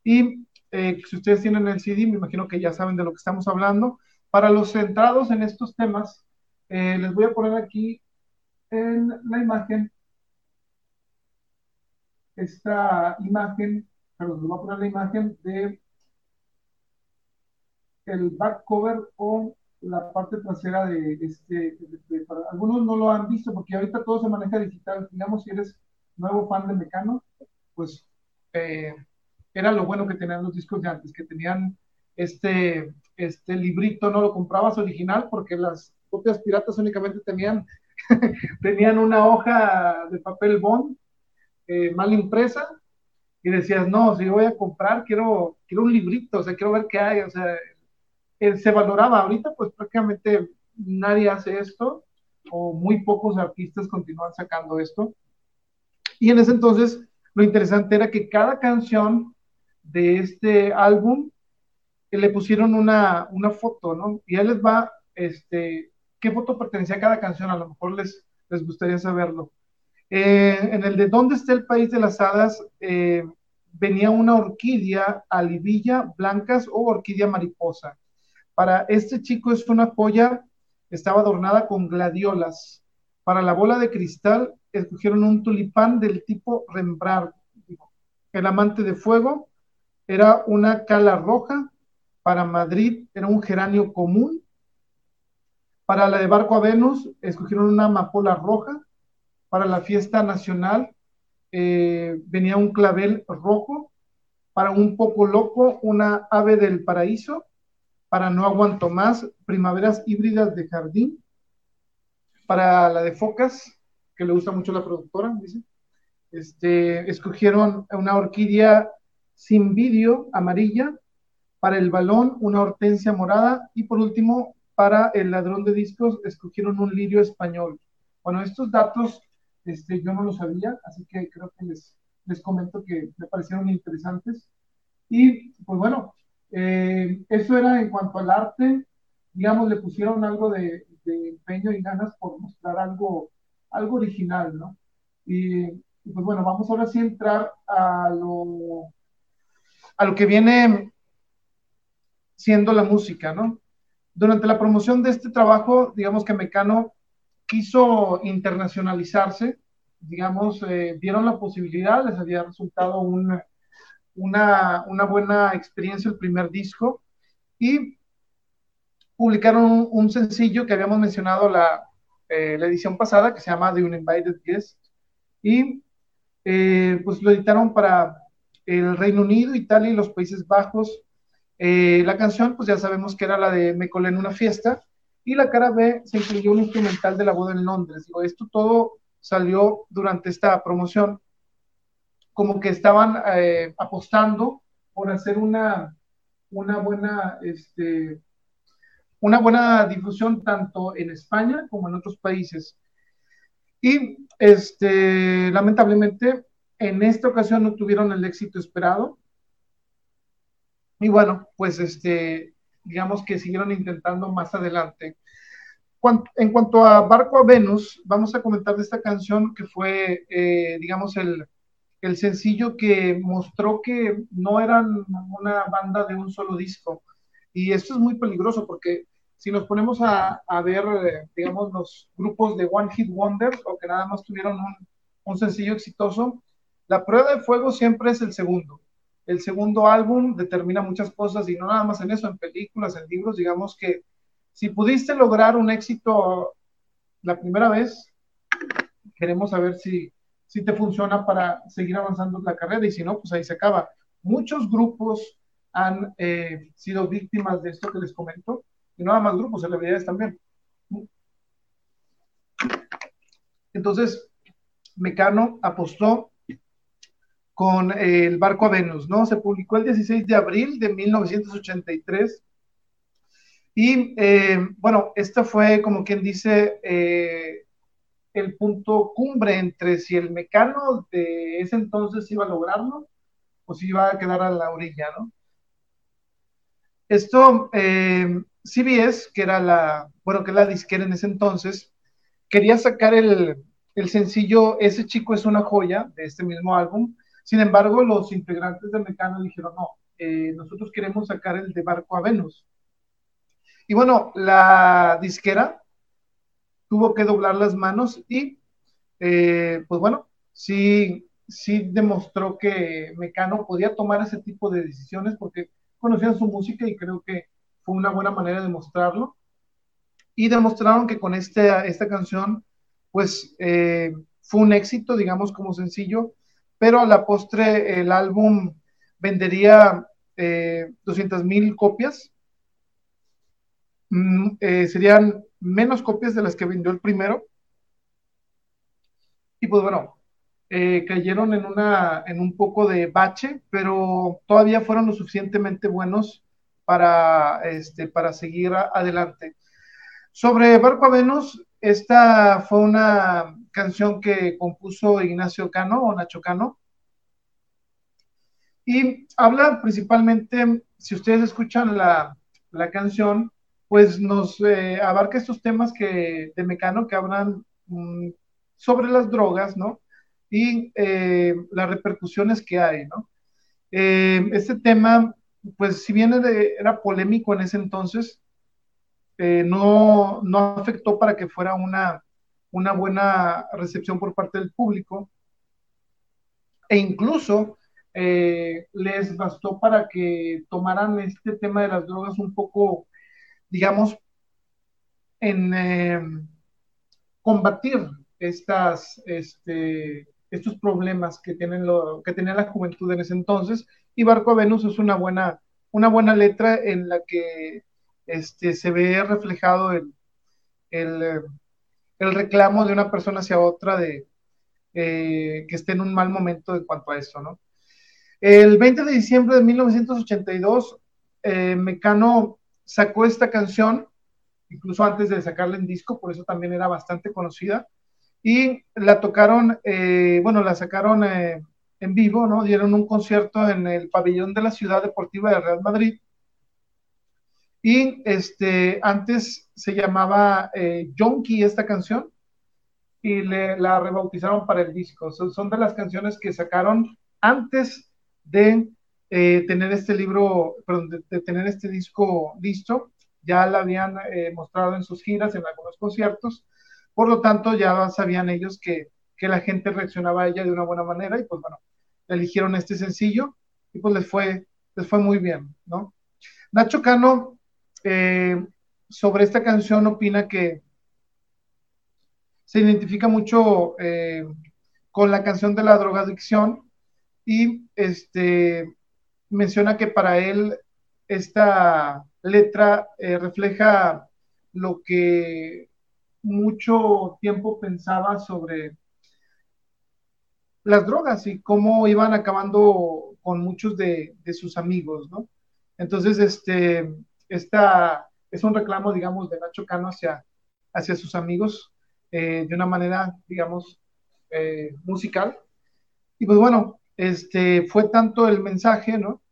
Y eh, si ustedes tienen el CD, me imagino que ya saben de lo que estamos hablando. Para los centrados en estos temas, eh, les voy a poner aquí en la imagen esta imagen, perdón, les voy a poner la imagen de el back cover o la parte trasera de este, algunos no lo han visto porque ahorita todo se maneja digital, digamos si eres nuevo fan de Mecano, pues eh, era lo bueno que tenían los discos de antes, que tenían este, este librito, no lo comprabas original porque las copias piratas únicamente tenían, tenían una hoja de papel bond eh, mal impresa y decías, no, si voy a comprar, quiero, quiero un librito, o sea, quiero ver qué hay, o sea, eh, se valoraba. Ahorita, pues prácticamente nadie hace esto, o muy pocos artistas continúan sacando esto. Y en ese entonces, lo interesante era que cada canción de este álbum eh, le pusieron una, una foto, ¿no? Y ahí les va, este, qué foto pertenecía a cada canción, a lo mejor les, les gustaría saberlo. Eh, en el de ¿Dónde está el país de las hadas? venía una orquídea alivilla blancas o orquídea mariposa. Para este chico es una polla, estaba adornada con gladiolas. Para la bola de cristal escogieron un tulipán del tipo Rembrandt. El amante de fuego era una cala roja. Para Madrid era un geranio común. Para la de Barco a Venus escogieron una amapola roja. Para la fiesta nacional eh, venía un clavel rojo. Para un poco loco, una ave del paraíso para No Aguanto Más, Primaveras Híbridas de Jardín, para la de Focas, que le gusta mucho la productora, dice. Este, escogieron una orquídea sin vídeo amarilla, para el balón una hortensia morada y por último para el ladrón de discos escogieron un lirio español. Bueno, estos datos este, yo no los sabía, así que creo que les, les comento que me parecieron interesantes. Y pues bueno, eh, eso era en cuanto al arte, digamos, le pusieron algo de, empeño y ganas por mostrar algo, algo original, ¿no? Y, pues bueno, vamos ahora sí a entrar a lo, a lo que viene siendo la música, ¿no? Durante la promoción de este trabajo, digamos que Mecano quiso internacionalizarse, digamos, eh, vieron la posibilidad, les había resultado un, una, buena experiencia el primer disco y publicaron un, sencillo que habíamos mencionado la, eh, la, edición pasada que se llama The Uninvited Guest y eh, pues lo editaron para el Reino Unido, Italia y los Países Bajos. Eh, la canción pues ya sabemos que era la de Me colé en una fiesta y la cara B se incluyó un instrumental de la boda en Londres. Digo, esto todo salió durante esta promoción como que estaban eh, apostando por hacer una, una buena, este, una buena difusión tanto en España como en otros países. Y este, lamentablemente en esta ocasión no tuvieron el éxito esperado. Y bueno, pues este, digamos que siguieron intentando más adelante. En cuanto a Barco a Venus, vamos a comentar de esta canción que fue, eh, digamos, el, el sencillo que mostró que no eran una banda de un solo disco. Y esto es muy peligroso porque si nos ponemos a, ver, eh, digamos, los grupos de One Hit Wonders o que nada más tuvieron un, sencillo exitoso, la prueba de fuego siempre es el segundo. El segundo álbum determina muchas cosas y no nada más en eso, en películas, en libros, digamos que si pudiste lograr un éxito la primera vez, queremos saber si, si te funciona para seguir avanzando la carrera y si no, pues ahí se acaba. Muchos grupos han eh, sido víctimas de esto que les comento, y nada más grupos, celebridades también. Entonces, Mecano apostó con el barco a Venus, ¿no? Se publicó el 16 de abril de 1983. Y eh, bueno, esta fue como quien dice eh, el punto cumbre entre si el mecano de ese entonces iba a lograrlo o si iba a quedar a la orilla, ¿no? Esto, eh, CBS, que era la, bueno, que la disquera en ese entonces, quería sacar el, el sencillo Ese chico es una joya de este mismo álbum, Sin embargo, los integrantes de Mecano dijeron, no, eh, nosotros queremos sacar el de Barco a Venus. Y bueno, la disquera tuvo que doblar las manos y, eh, pues bueno, sí, sí demostró que Mecano podía tomar ese tipo de decisiones porque conocían su música y creo que fue una buena manera de mostrarlo. Y demostraron que con este, esta canción, pues eh, fue un éxito, digamos, como sencillo, pero a la postre el álbum vendería eh, 200 mil copias. Mm, eh, serían menos copias de las que vendió el primero. Y pues bueno, eh, cayeron en, una, en un poco de bache, pero todavía fueron lo suficientemente buenos para, este, para seguir adelante. Sobre Barco a Venus, esta fue una canción que compuso Ignacio Cano o Nacho Cano. Y habla principalmente, si ustedes escuchan la, la canción, pues nos eh, abarca estos temas que, de Mecano que hablan mm, sobre las drogas, ¿no? Y eh, las repercusiones que hay, ¿no? Eh, este tema, pues si bien era polémico en ese entonces, no, no afectó para que fuera una, una buena recepción por parte del público. E incluso les bastó para que tomaran este tema de las drogas un poco digamos, en eh, combatir estas, este, estos problemas que, tienen lo, que tenía la juventud en ese entonces. Y Barco a Venus es una buena, una buena letra en la que este, se ve reflejado el, el, reclamo de una persona hacia otra de eh, que esté en un mal momento en cuanto a eso, ¿no? El 20 de diciembre de 1982, eh, Mecano sacó esta canción, incluso antes de sacarla en disco, por eso también era bastante conocida, y la tocaron, eh, bueno, la sacaron eh, en vivo, ¿no? Dieron un concierto en el pabellón de la Ciudad Deportiva de Real Madrid. Y este, antes se llamaba eh, Jonky esta canción y le, la rebautizaron para el disco. son de las canciones que sacaron antes de eh, tener este libro, perdón, de, tener este disco listo. Ya la habían eh, mostrado en sus giras, en algunos conciertos. Por lo tanto, ya sabían ellos que, que, la gente reaccionaba a ella de una buena manera y pues bueno, eligieron este sencillo y pues les fue, les fue muy bien, ¿no? Nacho Cano eh, sobre esta canción opina que se identifica mucho con la canción de la drogadicción y este menciona que para él esta letra eh, refleja lo que mucho tiempo pensaba sobre las drogas y cómo iban acabando con muchos de, sus amigos, ¿no? Entonces, este, esta es un reclamo, digamos, de Nacho Cano hacia, hacia sus amigos eh, de una manera, digamos, eh, musical. Y pues bueno, este, fue tanto el mensaje, ¿no?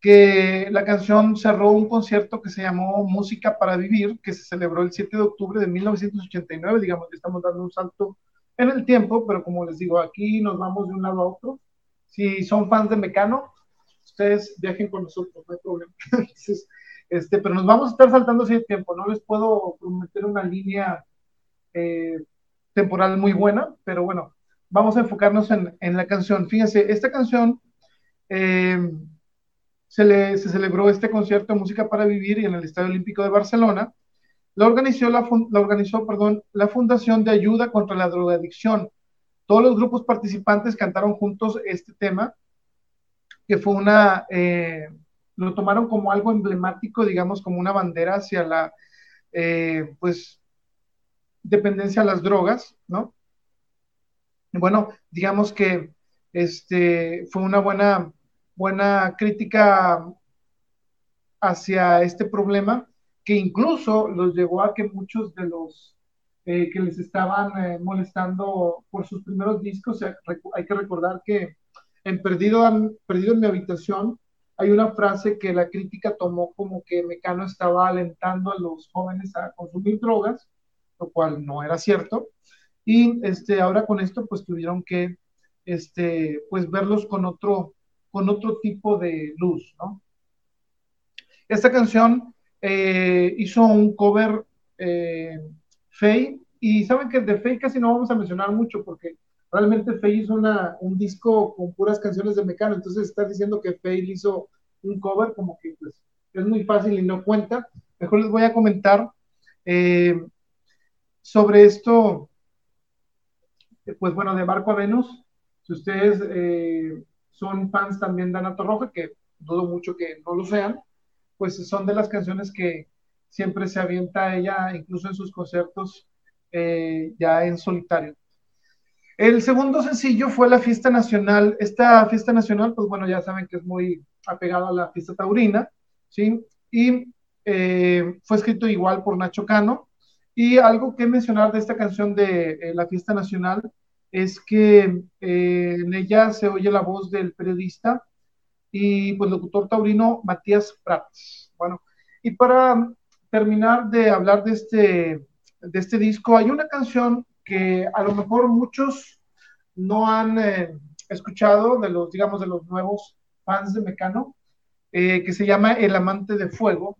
Que la canción cerró un concierto que se llamó Música para Vivir, que se celebró el 7 de octubre de 1989, digamos que estamos dando un salto en el tiempo, pero como les digo, aquí nos vamos de un lado a otro. Si son fans de Mecano, ustedes viajen con nosotros, no hay problema. este, pero nos vamos a estar saltando de tiempo, no les puedo prometer una línea eh, temporal muy buena, pero bueno, vamos a enfocarnos en, en la canción. Fíjense, esta canción... Eh, se, le, se celebró este concierto de música para vivir en el Estadio Olímpico de Barcelona. La organizó, la, la organizó perdón, la Fundación de Ayuda contra la Drogadicción. Todos los grupos participantes cantaron juntos este tema, que fue una, eh, lo tomaron como algo emblemático, digamos, como una bandera hacia la, eh, pues, dependencia a las drogas, ¿no? bueno, digamos que este, fue una buena buena crítica hacia este problema, que incluso los llevó a que muchos de los eh, que les estaban eh, molestando por sus primeros discos, hay que recordar que en Perdido, Perdido en mi habitación hay una frase que la crítica tomó como que Mecano estaba alentando a los jóvenes a consumir drogas, lo cual no era cierto. Y este, ahora con esto pues tuvieron que este, pues verlos con otro, con otro tipo de luz, ¿no? Esta canción eh, hizo un cover eh, Faye, y saben que de Faye casi no vamos a mencionar mucho porque realmente Faye hizo una, un disco con puras canciones de Mecano, entonces estás diciendo que Faye hizo un cover como que pues, es muy fácil y no cuenta. Mejor les voy a comentar eh, sobre esto, pues bueno, de Barco a Venus. Si ustedes eh, son fans también de Ana Roja, que dudo mucho que no lo sean, pues son de las canciones que siempre se avienta ella, incluso en sus conciertos, eh, ya en solitario. El segundo sencillo fue la fiesta nacional. Esta fiesta nacional, pues bueno, ya saben que es muy apegada a la fiesta taurina, ¿sí? Y eh, fue escrito igual por Nacho Cano. Y algo que mencionar de esta canción de eh, la fiesta nacional es que en ella se oye la voz del periodista y pues locutor taurino Matías Prats. Bueno, y para terminar de hablar de este, de este disco, hay una canción que a lo mejor muchos no han eh, escuchado de los, digamos, de los nuevos fans de Mecano, eh, que se llama El Amante de Fuego.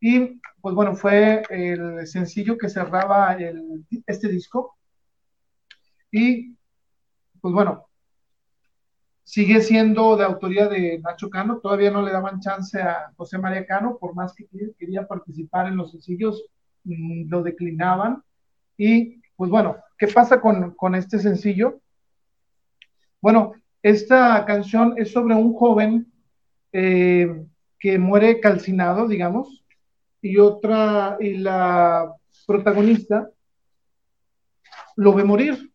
Y pues bueno, fue el sencillo que cerraba este disco. Y pues bueno, sigue siendo de autoría de Nacho Cano, todavía no le daban chance a José María Cano, por más que quería participar en los sencillos, mm, lo declinaban. Y pues bueno, ¿qué pasa con, con este sencillo? Bueno, esta canción es sobre un joven eh, que muere calcinado, digamos, y otra, y la protagonista lo ve morir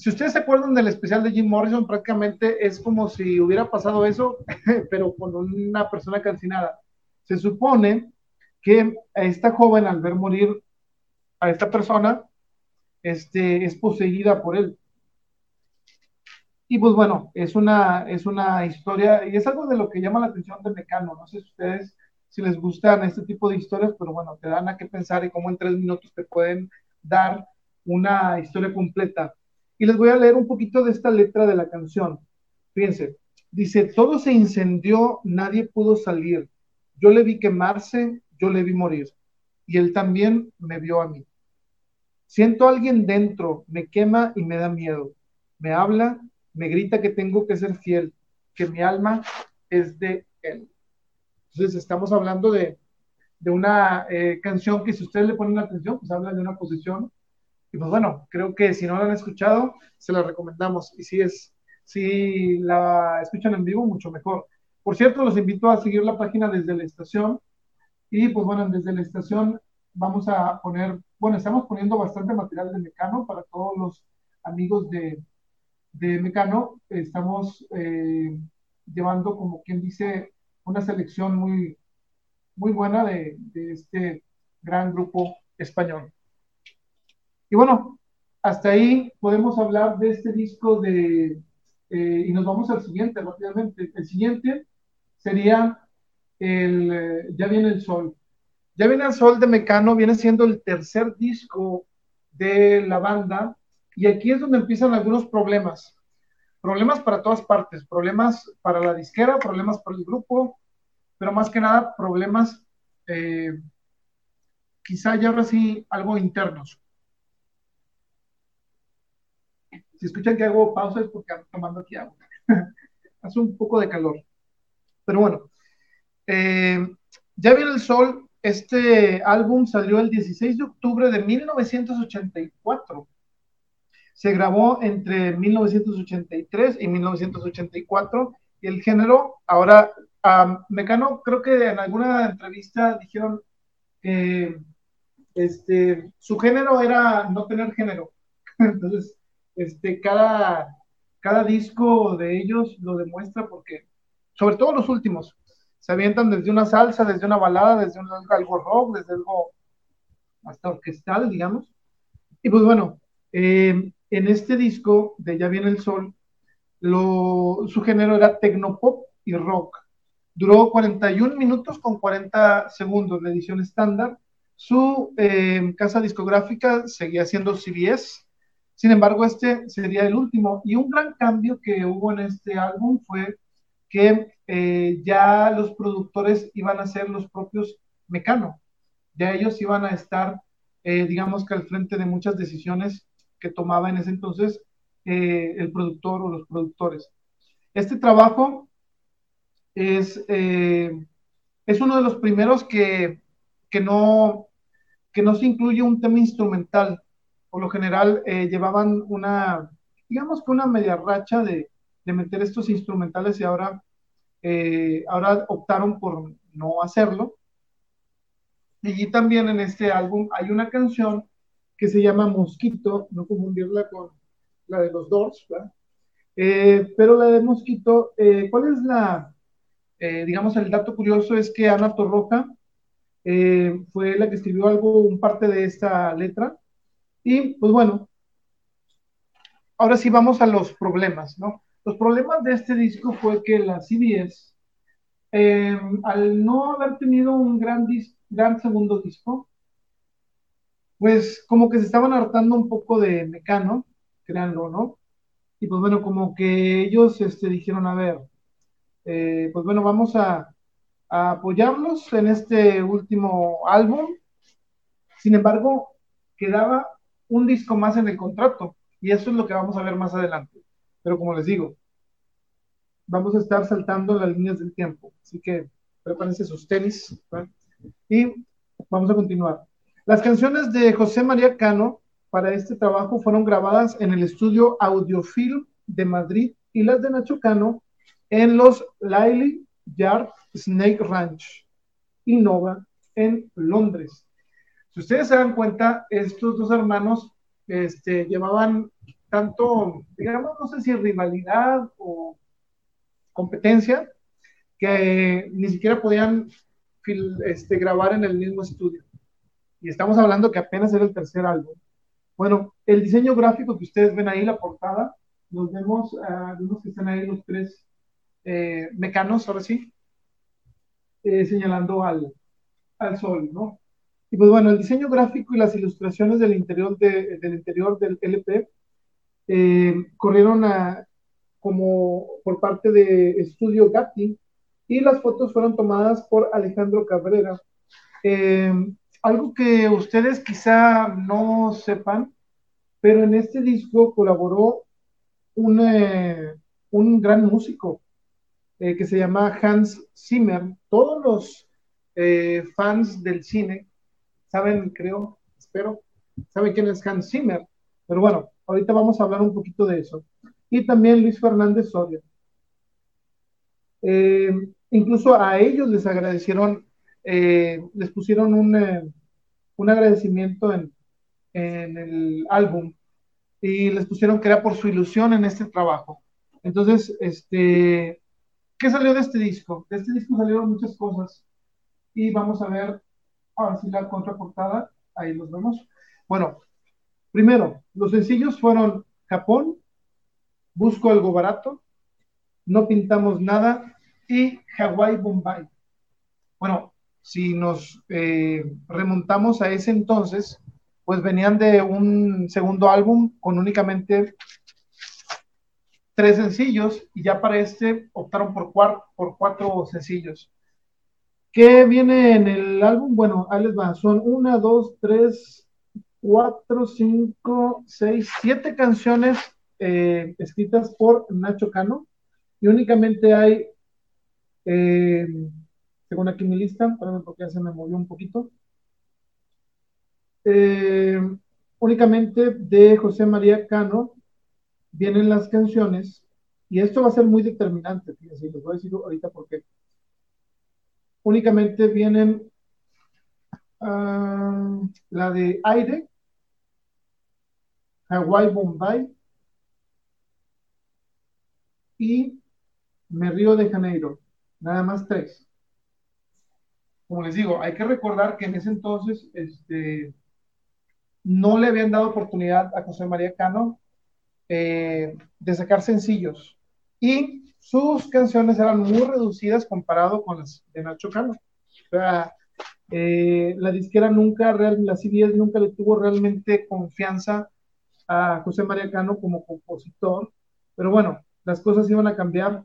si ustedes se acuerdan del especial de Jim Morrison, prácticamente es como si hubiera pasado eso, pero con una persona calcinada. Se supone que esta joven, al ver morir a esta persona, este, es poseída por él. Y pues bueno, es una, es una historia, y es algo de lo que llama la atención de Mecano. No sé si ustedes, si les gustan este tipo de historias, pero bueno, te dan a qué pensar y cómo en tres minutos te pueden dar una historia completa. Y les voy a leer un poquito de esta letra de la canción. Fíjense, dice, todo se incendió, nadie pudo salir. Yo le vi quemarse, yo le vi morir. Y él también me vio a mí. Siento a alguien dentro, me quema y me da miedo. Me habla, me grita que tengo que ser fiel, que mi alma es de él. Entonces estamos hablando de, una eh, canción que si ustedes le ponen atención, pues habla de una posición y pues bueno, creo que si no la han escuchado, se la recomendamos. Y si es, si la escuchan en vivo, mucho mejor. Por cierto, los invito a seguir la página desde la estación. Y pues bueno, desde la estación vamos a poner, bueno, estamos poniendo bastante material de Mecano para todos los amigos de, de Mecano. Estamos eh, llevando, como quien dice, una selección muy, muy buena de, de este gran grupo español. Y bueno, hasta ahí podemos hablar de este disco de, eh, y nos vamos al siguiente rápidamente. El siguiente sería el eh, Ya viene el sol. Ya viene el sol de Mecano, viene siendo el tercer disco de la banda, y aquí es donde empiezan algunos problemas. Problemas para todas partes, problemas para la disquera, problemas para el grupo, pero más que nada problemas, eh, quizá ya ahora sí algo internos. Si escuchan que hago pausa es porque ando tomando aquí agua. Hace un poco de calor. Pero bueno, eh, ya viene el sol. Este álbum salió el 16 de octubre de 1984. Se grabó entre 1983 y 1984 y el género, ahora, Mecano, creo que en alguna entrevista dijeron que este, su género era no tener género. Entonces, este, cada, cada disco de ellos lo demuestra porque, sobre todo los últimos, se avientan desde una salsa, desde una balada, desde un, algo rock, desde algo hasta orquestal, digamos. Y pues bueno, eh, en este disco de Ya viene el sol, su género era tecnopop y rock. Duró 41 minutos con 40 segundos la edición estándar. Su eh, casa discográfica seguía siendo CBS Sin embargo, este sería el último. Y un gran cambio que hubo en este álbum fue que eh, ya los productores iban a ser los propios Mecano. Ya ellos iban a estar, eh, digamos que al frente de muchas decisiones que tomaba en ese entonces eh, el productor o los productores. Este trabajo es, es uno de los primeros que, que, no, que no se incluye un tema instrumental por lo general eh, llevaban una, digamos que una media racha de, meter estos instrumentales y ahora, eh, ahora optaron por no hacerlo. Y también en este álbum hay una canción que se llama Mosquito, no confundirla con la de los Doors, eh, pero la de Mosquito, ¿cuál es la, digamos, el dato curioso es que Ana Torroja fue la que escribió algo, un parte de esta letra, y pues bueno, ahora sí vamos a los problemas, ¿no? Los problemas de este disco fue que la CBS, eh, al no haber tenido un gran, gran segundo disco, pues como que se estaban hartando un poco de Mecano, créanlo, ¿no? Y pues bueno, como que ellos este, dijeron, a ver, eh, pues bueno, vamos a, a apoyarlos en este último álbum. Sin embargo, quedaba un disco más en el contrato. Y eso es lo que vamos a ver más adelante. Pero como les digo, vamos a estar saltando las líneas del tiempo. Así que prepárense sus tenis. Y vamos a continuar. Las canciones de José María Cano para este trabajo fueron grabadas en el estudio Audiofilm de Madrid y las de Nacho Cano en los Lily Yard Snake Ranch, Innova, en Londres. Si ustedes se dan cuenta, estos dos hermanos este, llevaban tanto, digamos, no sé si rivalidad o competencia, que ni siquiera podían este, grabar en el mismo estudio. Y estamos hablando que apenas era el tercer álbum. Bueno, el diseño gráfico que ustedes ven ahí, la portada, nos vemos, uh, vemos que están ahí los tres eh, mecanos, ahora sí, eh, señalando al, al sol, ¿no? Y pues bueno, el diseño gráfico y las ilustraciones del interior, del, interior del LP eh, corrieron a, como por parte de Estudio Gatti y las fotos fueron tomadas por Alejandro Cabrera. Eh, algo que ustedes quizá no sepan, pero en este disco colaboró un, eh, un gran músico que se llama Hans Zimmer. Todos los fans del cine saben, creo, espero, saben quién es Hans Zimmer, pero bueno, ahorita vamos a hablar un poquito de eso. Y también Luis Fernández Soria. Eh, incluso a ellos les agradecieron, eh, les pusieron un, eh, un agradecimiento en, en, el álbum y les pusieron que era por su ilusión en este trabajo. Entonces, este, ¿qué salió de este disco? De este disco salieron muchas cosas y vamos a ver Ahora sí, la contraportada, ahí los vemos. Bueno, primero, los sencillos fueron Japón, Busco algo barato, No pintamos nada y Hawaii Bombay. Bueno, si nos eh, remontamos a ese entonces, pues venían de un segundo álbum con únicamente tres sencillos y ya para este optaron por, por cuatro sencillos. ¿Qué viene en el álbum? Bueno, ahí les va. Son una, dos, tres, cuatro, cinco, seis, siete canciones eh, escritas por Nacho Cano. Y únicamente hay, eh, según aquí mi lista, porque ya se me movió un poquito. Eh, únicamente de José María Cano vienen las canciones. Y esto va a ser muy determinante, fíjense, les voy a decir ahorita por qué únicamente vienen ah, la de aire, Hawaii Bombay y Me Río de Janeiro. Nada más tres. Como les digo, hay que recordar que en ese entonces este, no le habían dado oportunidad a José María Cano eh, de sacar sencillos. Y sus canciones eran muy reducidas comparado con las de Nacho Cano. O sea, eh, la disquera nunca, la CBS nunca le tuvo realmente confianza a José María Cano como compositor, pero bueno, las cosas iban a cambiar.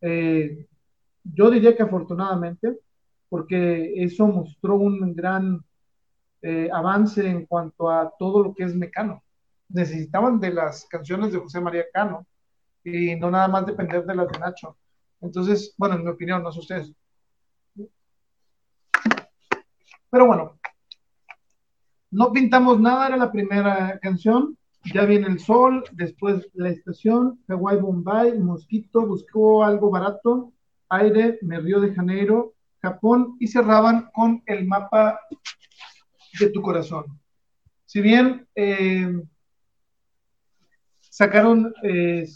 Eh, yo diría que afortunadamente, porque eso mostró un gran eh, avance en cuanto a todo lo que es Mecano. Necesitaban de las canciones de José María Cano y no nada más depender de las de Nacho. Entonces, bueno, en mi opinión, no sé ustedes. Pero bueno, no pintamos nada, era la primera canción. Ya viene el sol, después la estación, Hawaii Bombay, Mosquito, buscó algo barato, aire, me río de Janeiro, Japón y cerraban con el mapa de tu corazón. Si bien eh, sacaron eh,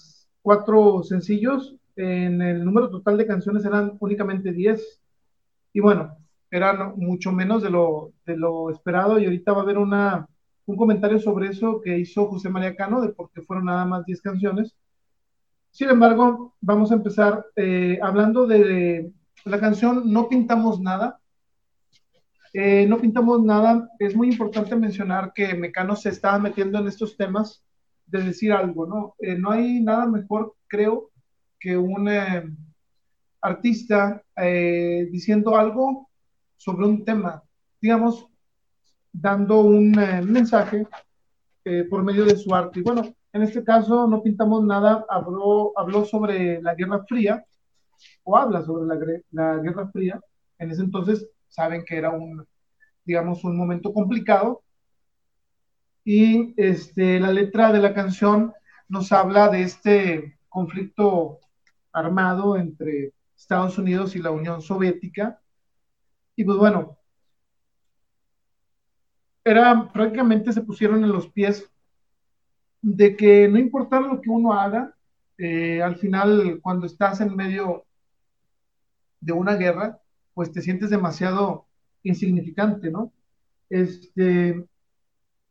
cuatro sencillos, en el número total de canciones eran únicamente 10. Y bueno, eran mucho menos de lo, de lo esperado. Y ahorita va a haber una, un comentario sobre eso que hizo José María Cano, de por qué fueron nada más 10 canciones. Sin embargo, vamos a empezar eh, hablando de la canción No Pintamos Nada. Eh, no pintamos nada. Es muy importante mencionar que Mecano se estaba metiendo en estos temas de decir algo, ¿no? Eh, no hay nada mejor, creo, que un eh, artista diciendo algo sobre un tema, digamos, dando un mensaje por medio de su arte. Y bueno, en este caso no pintamos nada, habló, habló sobre la Guerra Fría, o habla sobre la, la Guerra Fría. En ese entonces saben que era un, digamos, un momento complicado. Y este, la letra de la canción nos habla de este conflicto armado entre Estados Unidos y la Unión Soviética. Y pues bueno, era prácticamente se pusieron en los pies de que no importara lo que uno haga, eh, al final cuando estás en medio de una guerra, pues te sientes demasiado insignificante, ¿no? Este,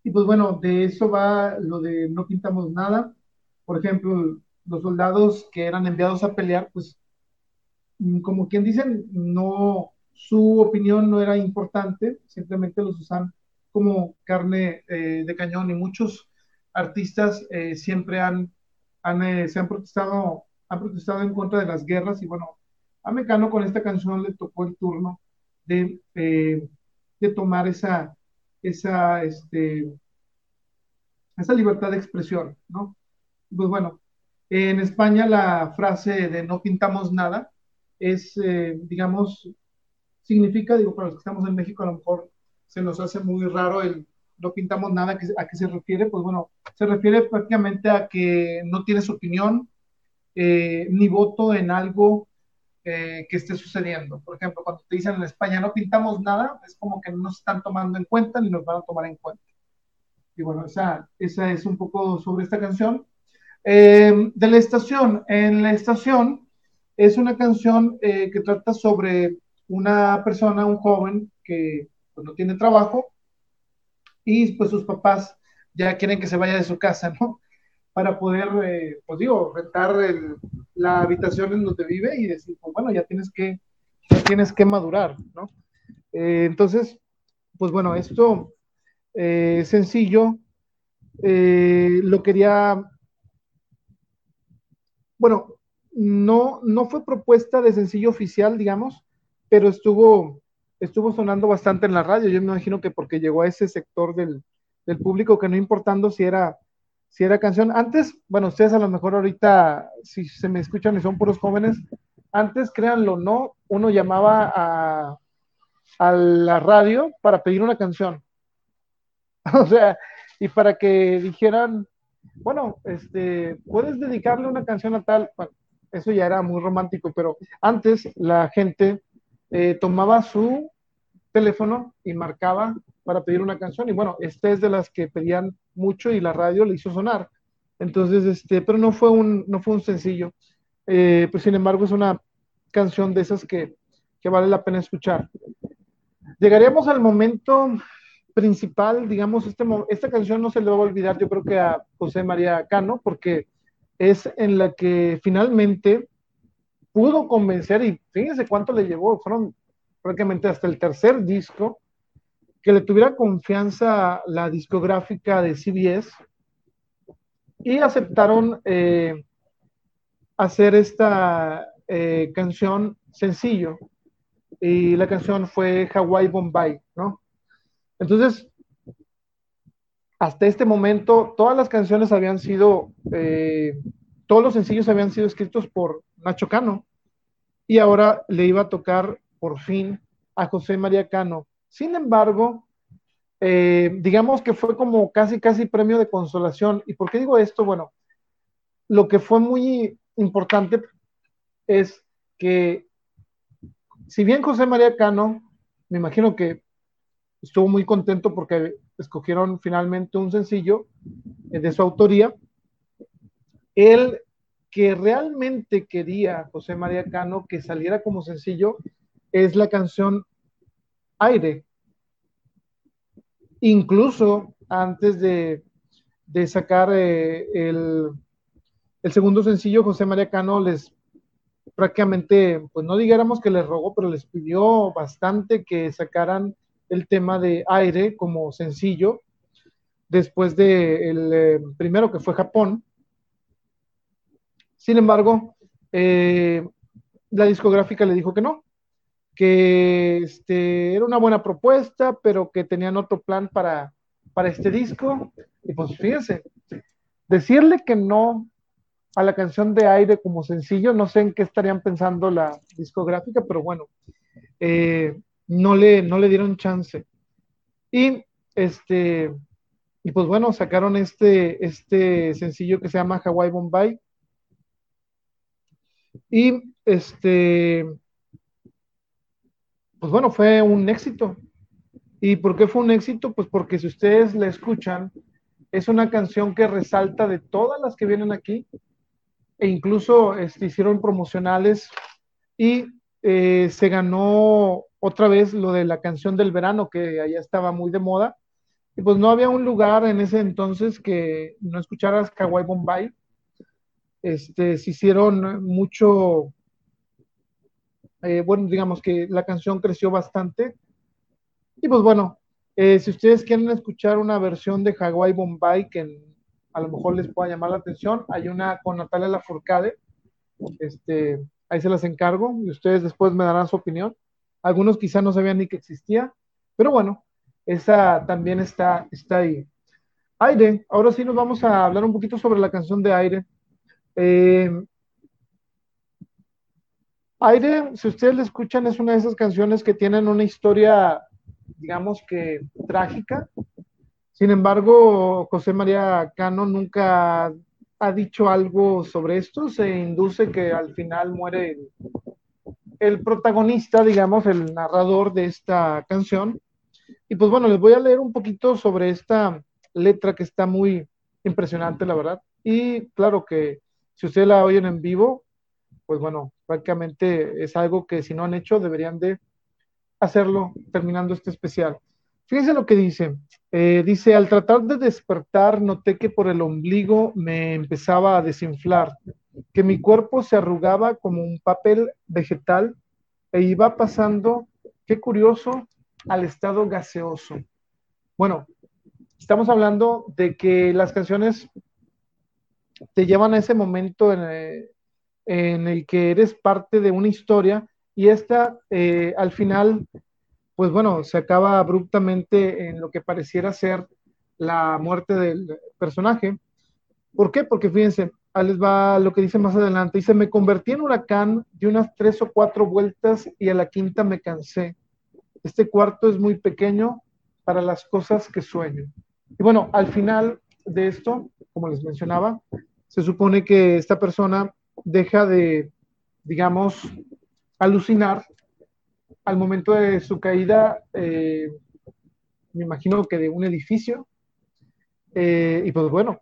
y pues bueno, de eso va lo de no pintamos nada. Por ejemplo, los soldados que eran enviados a pelear, pues mm, como quien dicen, no, su opinión no era importante, simplemente los usan como carne eh, de cañón y muchos artistas eh, siempre han, han eh, se han protestado, han protestado en contra de las guerras y bueno, a Mecano con esta canción le tocó el turno de, de tomar esa, esa, este, esa libertad de expresión, ¿no? Pues bueno, en España la frase de no pintamos nada es, eh, digamos, significa, digo, para los que estamos en México a lo mejor se nos hace muy raro el no pintamos nada, ¿a qué se refiere? Pues bueno, se refiere prácticamente a que no tienes opinión eh, ni voto en algo que esté sucediendo. Por ejemplo, cuando te dicen en España no pintamos nada, es como que no nos están tomando en cuenta ni nos van a tomar en cuenta. Y bueno, esa, esa es un poco sobre esta canción. Eh, de la estación, en la estación es una canción eh, que trata sobre una persona, un joven que pues, no tiene trabajo y pues sus papás ya quieren que se vaya de su casa, ¿no? Para poder, eh, pues digo, rentar la habitación en donde vive y decir, pues bueno, ya tienes que, tienes que madurar, ¿no? Eh, entonces, pues bueno, esto eh, sencillo, lo quería, bueno, no, no fue propuesta de sencillo oficial, digamos, pero estuvo, estuvo sonando bastante en la radio. Yo me imagino que porque llegó a ese sector del público que no importando si era si era canción. Antes, bueno, ustedes a lo mejor ahorita, si se me escuchan y son puros jóvenes, antes, créanlo no, uno llamaba a, a la radio para pedir una canción. o sea, y para que dijeran, bueno, este, puedes dedicarle una canción a tal, eso ya era muy romántico, pero antes la gente eh, tomaba su teléfono y marcaba para pedir una canción. Y bueno, esta es de las que pedían mucho y la radio le hizo sonar. Entonces, este, pero no fue un, no fue un sencillo. Eh, pues sin embargo, es una canción de esas que, que vale la pena escuchar. Llegaremos al momento principal, digamos, este, esta canción no se le va a olvidar, yo creo que a José María Cano, porque es en la que finalmente pudo convencer, y fíjense cuánto le llevó, fueron prácticamente hasta el tercer disco, que le tuviera confianza la discográfica de CBS y aceptaron eh, hacer esta eh, canción sencillo. Y la canción fue Hawaii Bombay, ¿no? Entonces, hasta este momento, todas las canciones habían sido, eh, todos los sencillos habían sido escritos por Nacho Cano. Y ahora le iba a tocar por fin a José María Cano. Sin embargo, eh, digamos que fue como casi, casi premio de consolación. ¿Y por qué digo esto? Bueno, lo que fue muy importante es que, si bien José María Cano, me imagino que estuvo muy contento porque escogieron finalmente un sencillo eh, de su autoría, él que realmente quería José María Cano que saliera como sencillo es la canción Aire, incluso antes de, sacar eh, el, segundo sencillo, José María Cano les prácticamente, pues no digáramos que les rogó, pero les pidió bastante que sacaran el tema de aire como sencillo, después del de eh, primero que fue Japón. Sin embargo, eh, la discográfica le dijo que no, que este, era una buena propuesta, pero que tenían otro plan para, para este disco. Y pues fíjense, decirle que no a la canción de aire como sencillo, no sé en qué estarían pensando la discográfica, pero bueno, eh, no, le, no le dieron chance. Y este, y pues bueno, sacaron este, este sencillo que se llama Hawaii Bombay. Y este, pues bueno, fue un éxito. ¿Y por qué fue un éxito? Pues porque si ustedes la escuchan, es una canción que resalta de todas las que vienen aquí, e incluso este, hicieron promocionales y eh, se ganó otra vez lo de la canción del verano, que allá estaba muy de moda, y pues no había un lugar en ese entonces que no escucharas Kawaii Bombay. Este, se hicieron mucho, eh, bueno, digamos que la canción creció bastante. Y pues bueno, eh, si ustedes quieren escuchar una versión de Hawaii Bombay que a lo mejor les pueda llamar la atención, hay una con Natalia Lafourcade, este, ahí se las encargo y ustedes después me darán su opinión. Algunos quizá no sabían ni que existía, pero bueno, esa también está, está ahí. Aire, ahora sí nos vamos a hablar un poquito sobre la canción de Aire. Eh, Aire, si ustedes la escuchan, es una de esas canciones que tienen una historia, digamos que trágica. Sin embargo, José María Cano nunca ha dicho algo sobre esto. Se induce que al final muere el, el protagonista, digamos, el narrador de esta canción. Y pues bueno, les voy a leer un poquito sobre esta letra que está muy impresionante, la verdad. Y claro que si ustedes la oyen en vivo, pues bueno, prácticamente es algo que si no han hecho deberían de hacerlo terminando este especial. Fíjense lo que dice. Eh, dice, al tratar de despertar, noté que por el ombligo me empezaba a desinflar, que mi cuerpo se arrugaba como un papel vegetal e iba pasando, qué curioso, al estado gaseoso. Bueno, estamos hablando de que las canciones te llevan a ese momento en, eh, en el que eres parte de una historia y esta eh, al final, pues bueno, se acaba abruptamente en lo que pareciera ser la muerte del personaje. ¿Por qué? Porque fíjense, ahí les va lo que dice más adelante. Dice, me convertí en huracán de unas tres o cuatro vueltas y a la quinta me cansé. Este cuarto es muy pequeño para las cosas que sueño. Y bueno, al final de esto, como les mencionaba, se supone que esta persona deja de, digamos, alucinar al momento de su caída, eh, me imagino que de un edificio. Eh, y pues bueno,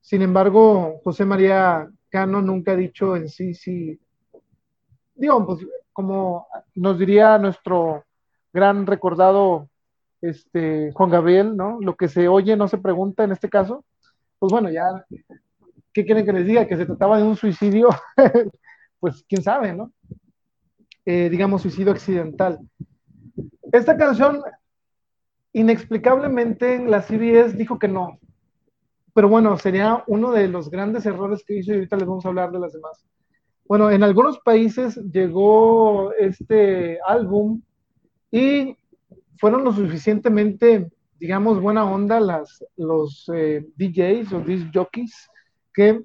sin embargo, José María Cano nunca ha dicho en sí si, digo, pues como nos diría nuestro gran recordado este, Juan Gabriel, ¿no? Lo que se oye no se pregunta en este caso. Pues bueno, ya, ¿qué quieren que les diga? Que se trataba de un suicidio, pues quién sabe, ¿no? Eh, digamos, suicidio accidental. Esta canción, inexplicablemente, la CBS dijo que no, pero bueno, sería uno de los grandes errores que hizo y ahorita les vamos a hablar de las demás. Bueno, en algunos países llegó este álbum y fueron lo suficientemente, digamos, buena onda las, los eh, DJs o disc jockeys que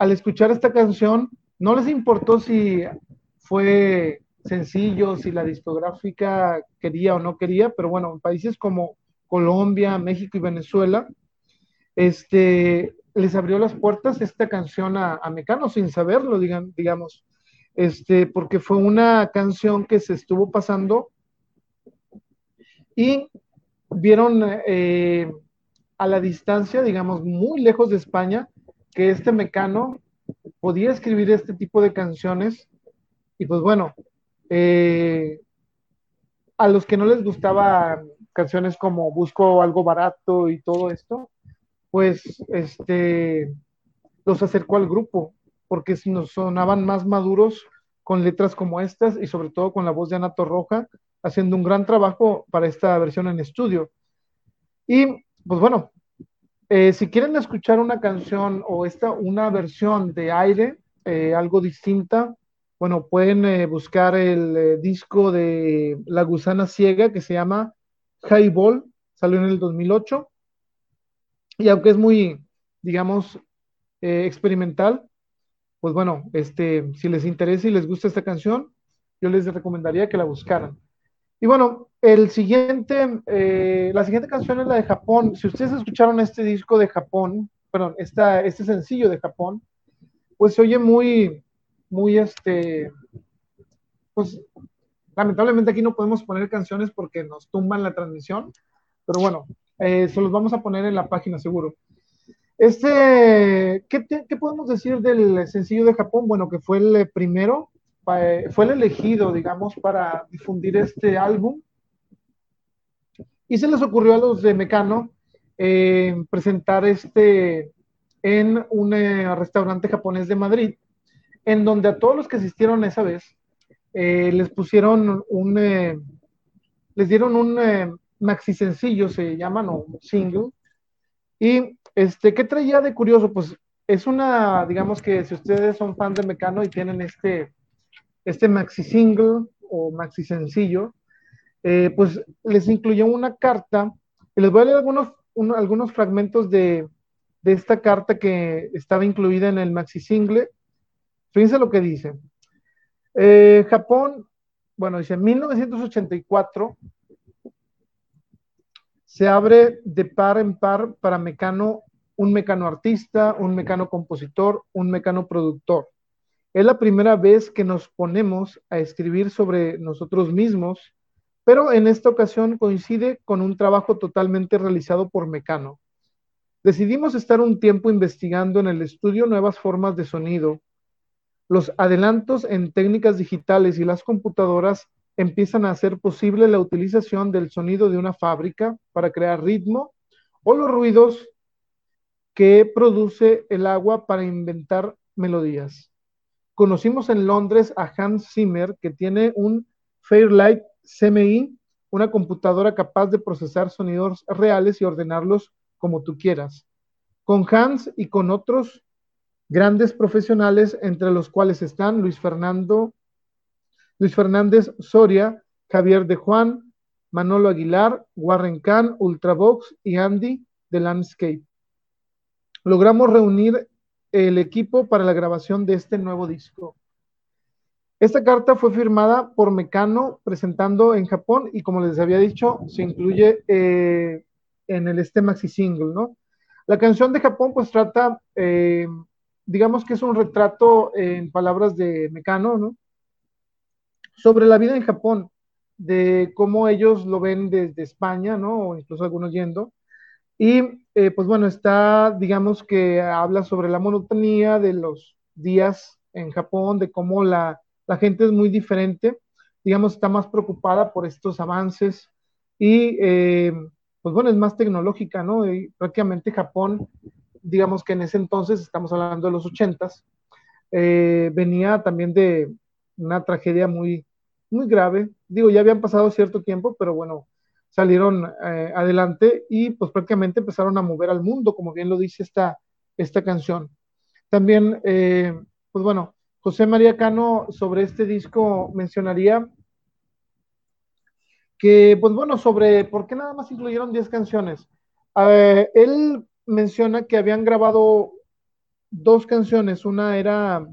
al escuchar esta canción no les importó si fue sencillo, si la discográfica quería o no quería, pero bueno, en países como Colombia, México y Venezuela, este, les abrió las puertas esta canción a, Mecano sin saberlo, digan, digamos, este, porque fue una canción que se estuvo pasando y vieron eh, a la distancia, digamos, muy lejos de España, que este Mecano podía escribir este tipo de canciones y pues bueno, eh, a los que no les gustaban canciones como Busco algo barato y todo esto, pues este los acercó al grupo, porque nos sonaban más maduros con letras como estas y sobre todo con la voz de Anato Roja, haciendo un gran trabajo para esta versión en estudio. Y pues bueno, eh, si quieren escuchar una canción o esta, una versión de aire, eh, algo distinta, bueno, pueden eh, buscar el disco de La Gusana Ciega que se llama Highball, salió en el 2008. Y aunque es muy, digamos, experimental, pues bueno, este, si les interesa y les gusta esta canción, yo les recomendaría que la buscaran. Y bueno, el siguiente, eh, la siguiente canción es la de Japón. Si ustedes escucharon este disco de Japón, perdón, esta, este sencillo de Japón, pues se oye muy, muy este, pues lamentablemente aquí no podemos poner canciones porque nos tumban la transmisión, pero bueno, eh, se los vamos a poner en la página seguro. Este, ¿qué, ¿qué, podemos decir del sencillo de Japón? Bueno, que fue el primero fue el elegido, digamos, para difundir este álbum. Y se les ocurrió a los de Mecano eh, presentar este en un eh, restaurante japonés de Madrid, en donde a todos los que asistieron esa vez eh, les pusieron un, les dieron un maxi sencillo, se llaman, o single. Y este, ¿qué traía de curioso? Pues es una, digamos que si ustedes son fans de Mecano y tienen este este maxi single o maxi sencillo, eh, pues les incluyó una carta, y les voy a leer algunos, algunos fragmentos de, esta carta que estaba incluida en el maxi single. Fíjense lo que dice. Eh, Japón, bueno, dice, en 1984 se abre de par en par para mecano, un mecano artista, un mecano compositor, un mecano productor. Es la primera vez que nos ponemos a escribir sobre nosotros mismos, pero en esta ocasión coincide con un trabajo totalmente realizado por Mecano. Decidimos estar un tiempo investigando en el estudio nuevas formas de sonido. Los adelantos en técnicas digitales y las computadoras empiezan a hacer posible la utilización del sonido de una fábrica para crear ritmo o los ruidos que produce el agua para inventar melodías. Conocimos en Londres a Hans Zimmer, que tiene un Fairlight CMI, una computadora capaz de procesar sonidos reales y ordenarlos como tú quieras. Con Hans y con otros grandes profesionales, entre los cuales están Luis Fernando, Luis Fernández Soria, Javier de Juan, Manolo Aguilar, Warren Kahn, Ultravox y Andy de Landscape. Logramos reunir el equipo para la grabación de este nuevo disco. Esta carta fue firmada por Mecano presentando en Japón y como les había dicho, se incluye eh, en el este maxi single, ¿no? La canción de Japón pues trata, eh, digamos que es un retrato en palabras de Mecano, ¿no? Sobre la vida en Japón, de cómo ellos lo ven desde España, ¿no? O incluso algunos yendo, y eh, pues bueno, está, digamos que habla sobre la monotonía de los días en Japón, de cómo la, gente es muy diferente, digamos, está más preocupada por estos avances y eh, pues bueno, es más tecnológica, ¿no? Y prácticamente Japón, digamos que en ese entonces, estamos hablando de los ochentas, eh, venía también de una tragedia muy, muy grave. Digo, ya habían pasado cierto tiempo, pero bueno, salieron eh, adelante y pues prácticamente empezaron a mover al mundo, como bien lo dice esta, esta canción. También, eh, pues bueno, José María Cano sobre este disco mencionaría que, pues bueno, sobre por qué nada más incluyeron 10 canciones. él menciona que habían grabado dos canciones, una era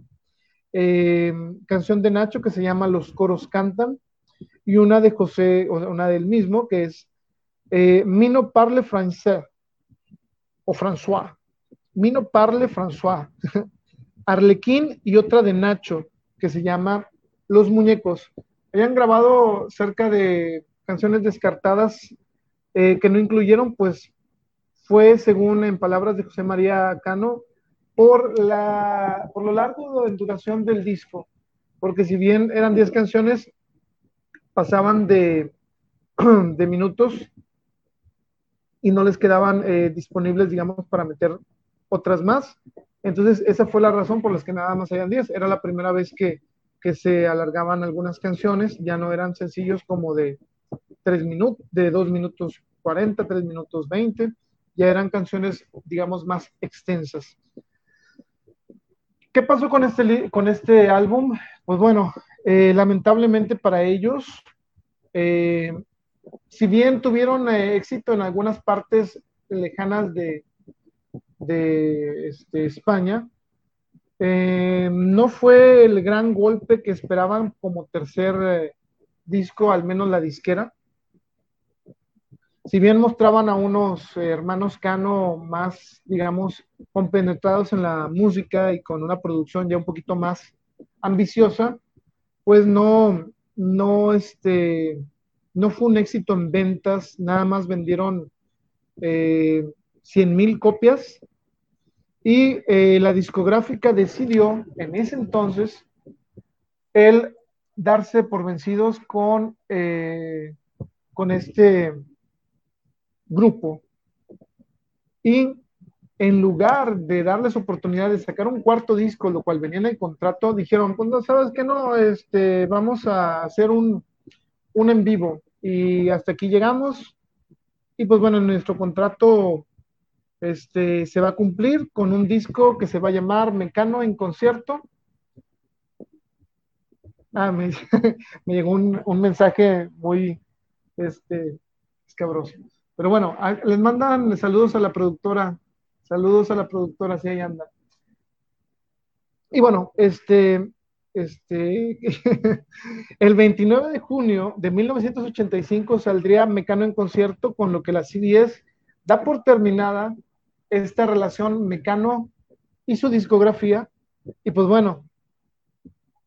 eh, canción de Nacho que se llama Los coros cantan y una de José, una del mismo, que es eh, Mino parle français o François. Mino parle François. Arlequín y otra de Nacho, que se llama Los Muñecos. Habían grabado cerca de canciones descartadas eh, que no incluyeron, pues fue, según en palabras de José María Cano, por, la, por lo largo de duración del disco. Porque si bien eran 10 canciones, pasaban de, de minutos y no les quedaban eh, disponibles, digamos, para meter otras más. Entonces, esa fue la razón por la que nada más hayan 10. Era la primera vez que, que se alargaban algunas canciones, ya no eran sencillos como de 3 minutos, de 2 minutos 40, 3 minutos 20, ya eran canciones, digamos, más extensas. ¿Qué pasó con este, con este álbum? Pues bueno, eh, lamentablemente para ellos, eh, si bien tuvieron eh, éxito en algunas partes lejanas de, de este, España, no fue el gran golpe que esperaban como tercer disco, al menos la disquera. Si bien mostraban a unos hermanos Cano más, digamos, compenetrados en la música y con una producción ya un poquito más ambiciosa, pues no, no, este, no fue un éxito en ventas, nada más vendieron eh, 100 mil copias y eh, la discográfica decidió en ese entonces el darse por vencidos con, eh, con este grupo. Y en lugar de darles oportunidad de sacar un cuarto disco, lo cual venía en el contrato, dijeron, pues no, sabes que no, este, vamos a hacer un, un en vivo y hasta aquí llegamos. Y pues bueno, nuestro contrato este, se va a cumplir con un disco que se va a llamar Mecano en concierto. Ah, me, llegó un, mensaje muy este, escabroso. Pero bueno, les mandan saludos a la productora Saludos a la productora, si ahí anda. Y bueno, este, este, el 29 de junio de 1985 saldría Mecano en concierto, con lo que la CBS da por terminada esta relación Mecano y su discografía. Y pues bueno,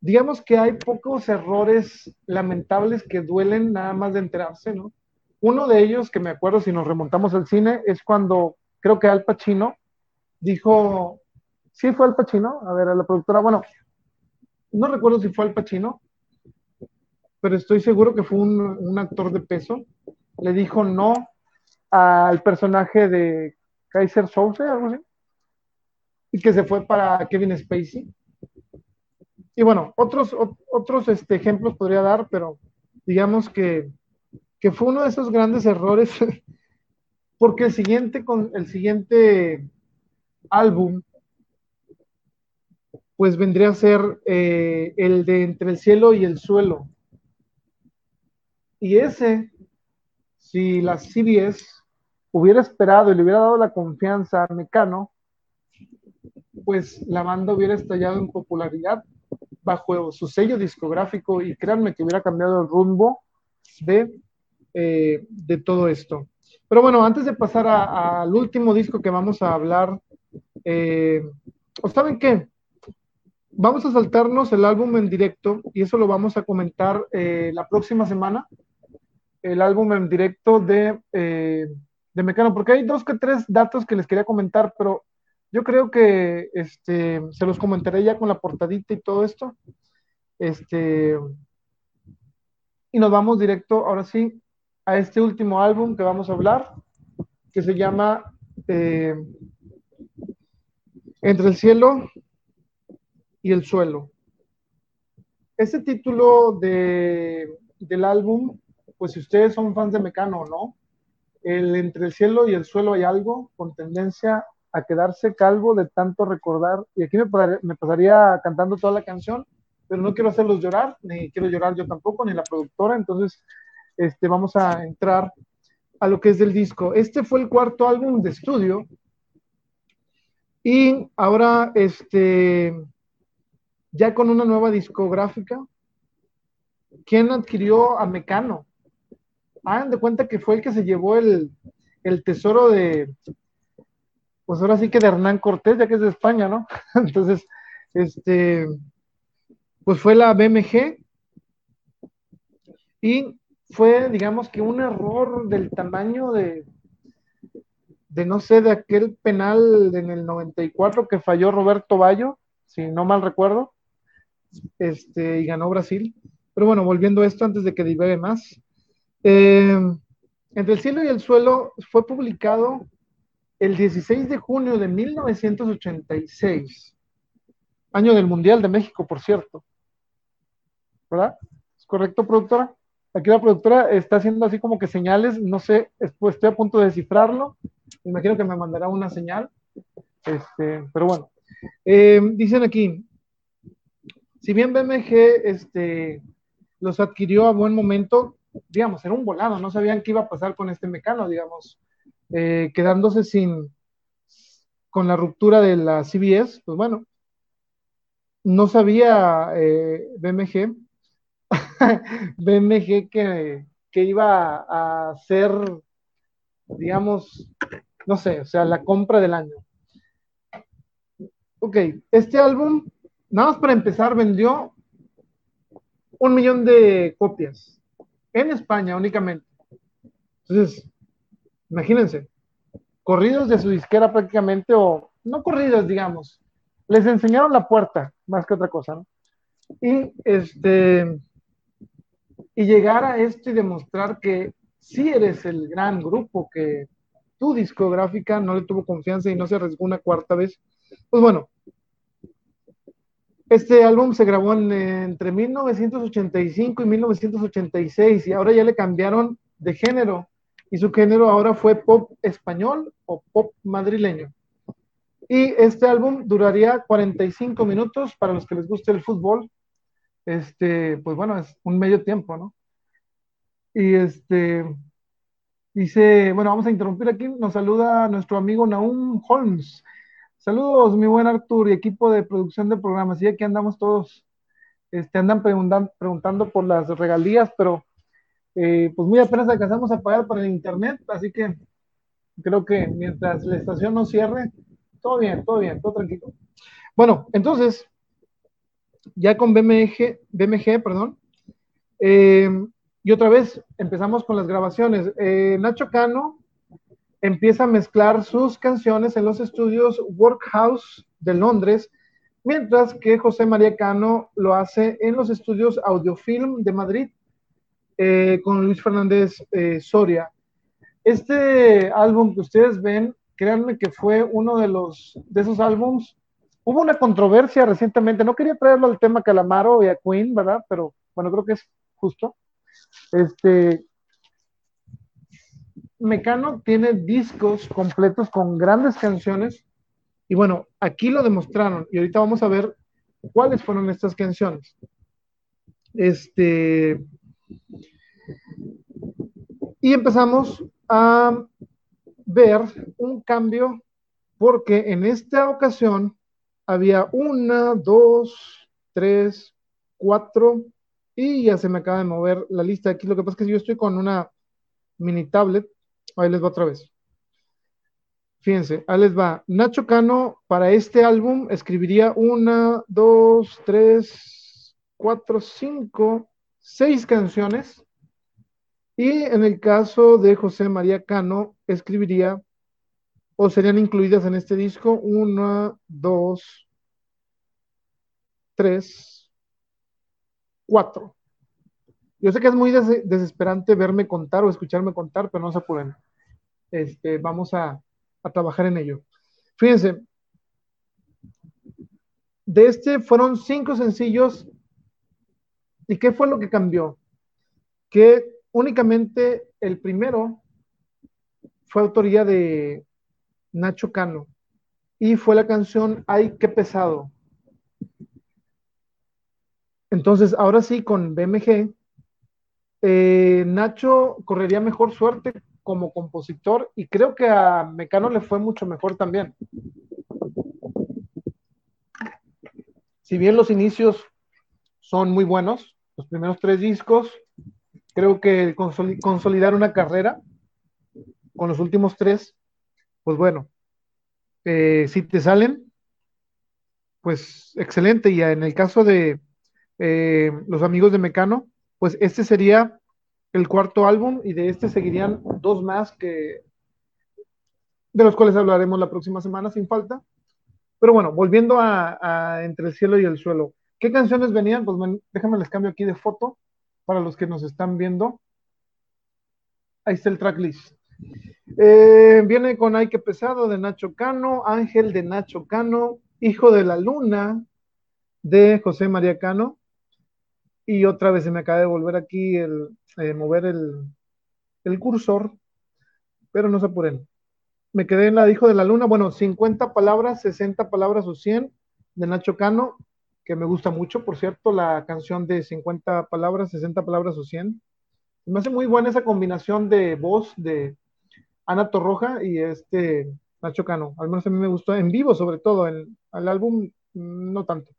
digamos que hay pocos errores lamentables que duelen nada más de enterarse, ¿no? Uno de ellos, que me acuerdo si nos remontamos al cine, es cuando creo que Al Pacino dijo, sí fue Al Pacino, a ver, a la productora, bueno, no recuerdo si fue Al Pacino, pero estoy seguro que fue un, actor de peso, le dijo no al personaje de Kaiser Souse, algo así, y que se fue para Kevin Spacey. Y bueno, otros, otros este, ejemplos podría dar, pero digamos que, que fue uno de esos grandes errores porque el siguiente, con, el siguiente álbum, pues vendría a ser eh, el de Entre el cielo y el suelo. Y ese, si la CBS hubiera esperado y le hubiera dado la confianza a Mecano, pues la banda hubiera estallado en popularidad bajo su sello discográfico y créanme que hubiera cambiado el rumbo de, eh, de todo esto. Pero bueno, antes de pasar al último disco que vamos a hablar, eh, ¿saben qué? Vamos a saltarnos el álbum en directo y eso lo vamos a comentar eh, la próxima semana. El álbum en directo de, eh, de Mecano, porque hay dos que tres datos que les quería comentar, pero yo creo que este, se los comentaré ya con la portadita y todo esto. Este, y nos vamos directo, ahora sí, a este último álbum que vamos a hablar, que se llama eh, Entre el cielo y el suelo. Este título de, del álbum pues si ustedes son fans de Mecano o no, el entre el cielo y el suelo hay algo con tendencia a quedarse calvo de tanto recordar. Y aquí me, pasaría cantando toda la canción, pero no quiero hacerlos llorar, ni quiero llorar yo tampoco, ni la productora. Entonces, este, vamos a entrar a lo que es del disco. Este fue el cuarto álbum de estudio. Y ahora, este, ya con una nueva discográfica, ¿quién adquirió a Mecano? Hagan de cuenta que fue el que se llevó el, el tesoro de, pues ahora sí que de Hernán Cortés, ya que es de España, ¿no? Entonces, este, pues fue la BMG y fue, digamos que un error del tamaño de, de no sé, de aquel penal en el 94 que falló Roberto Bayo, si no mal recuerdo, este, y ganó Brasil. Pero bueno, volviendo a esto antes de que divague más. Eh, Entre el cielo y el suelo fue publicado el 16 de junio de 1986, año del Mundial de México, por cierto. ¿Verdad? ¿Es correcto, productora? Aquí la productora está haciendo así como que señales, no sé, pues estoy a punto de descifrarlo. Imagino que me mandará una señal. Este, pero bueno, eh, dicen aquí, si bien BMG este, los adquirió a buen momento, digamos, era un volado, no sabían qué iba a pasar con este mecano, digamos, eh, quedándose sin, con la ruptura de la CBS, pues bueno, no sabía eh, BMG, BMG que, que iba a hacer, digamos, no sé, o sea, la compra del año. Ok, este álbum, nada más para empezar, vendió un millón de copias en España únicamente. Entonces, imagínense, corridos de su disquera prácticamente, o no corridos, digamos, les enseñaron la puerta, más que otra cosa, ¿no? Y este, y llegar a esto y demostrar que sí eres el gran grupo que tu discográfica no le tuvo confianza y no se arriesgó una cuarta vez. Pues bueno, este álbum se grabó entre 1985 y 1986 y ahora ya le cambiaron de género y su género ahora fue pop español o pop madrileño. Y este álbum duraría 45 minutos para los que les guste el fútbol. Este, pues bueno, es un medio tiempo, ¿no? Y este, dice, bueno, vamos a interrumpir aquí, nos saluda nuestro amigo Naum Holmes. Saludos, mi buen Artur y equipo de producción de programas. Y aquí andamos todos, este, andan preguntando por las regalías, pero eh, pues muy apenas alcanzamos a pagar por el internet, así que creo que mientras la estación no cierre, todo bien, todo bien, todo tranquilo. Bueno, entonces, ya con BMG, BMG perdón, eh, y otra vez empezamos con las grabaciones. Eh, Nacho Cano empieza a mezclar sus canciones en los estudios Workhouse de Londres, mientras que José María Cano lo hace en los estudios Audiofilm de Madrid eh, con Luis Fernández eh, Soria. Este álbum que ustedes ven, créanme que fue uno de los de esos álbums. Hubo una controversia recientemente, no quería traerlo al tema Calamaro y a Queen, ¿verdad? Pero bueno, creo que es justo. Este, Mecano tiene discos completos con grandes canciones y bueno, aquí lo demostraron y ahorita vamos a ver cuáles fueron estas canciones. Este y empezamos a ver un cambio porque en esta ocasión había una, dos, tres, cuatro y ya se me acaba de mover la lista aquí. Lo que pasa es que yo estoy con una mini tablet Ahí les va otra vez. Fíjense, ahí les va. Nacho Cano para este álbum escribiría una, dos, tres, cuatro, cinco, seis canciones. Y en el caso de José María Cano, escribiría o serían incluidas en este disco una, dos, tres, cuatro. Yo sé que es muy desesperante verme contar o escucharme contar, pero no se apuren este, vamos a, trabajar en ello. Fíjense, de este fueron cinco sencillos. ¿Y qué fue lo que cambió? Que únicamente el primero fue autoría de Nacho Cano y fue la canción Ay, qué pesado. Entonces, ahora sí, con BMG, eh, Nacho correría mejor suerte como compositor y creo que a Mecano le fue mucho mejor también. Si bien los inicios son muy buenos, los primeros tres discos, creo que consolidar una carrera con los últimos tres, pues bueno, eh, si te salen, pues excelente. Y en el caso de eh, los amigos de Mecano, pues este sería el cuarto álbum y de este seguirían dos más que de los cuales hablaremos la próxima semana sin falta. Pero bueno, volviendo a, Entre el cielo y el suelo, ¿qué canciones venían? Pues déjame les cambio aquí de foto para los que nos están viendo. Ahí está el tracklist. Eh, viene con Ay que pesado de Nacho Cano, Ángel de Nacho Cano, Hijo de la Luna de José María Cano, y otra vez se me acaba de volver aquí el eh, mover el, cursor, pero no se apuren. Me quedé en la Hijo de la Luna, bueno, 50 palabras, 60 palabras o 100 de Nacho Cano, que me gusta mucho, por cierto, la canción de 50 palabras, 60 palabras o 100. Me hace muy buena esa combinación de voz de Ana Torroja y este Nacho Cano. Al menos a mí me gustó en vivo, sobre todo, en el álbum no tanto.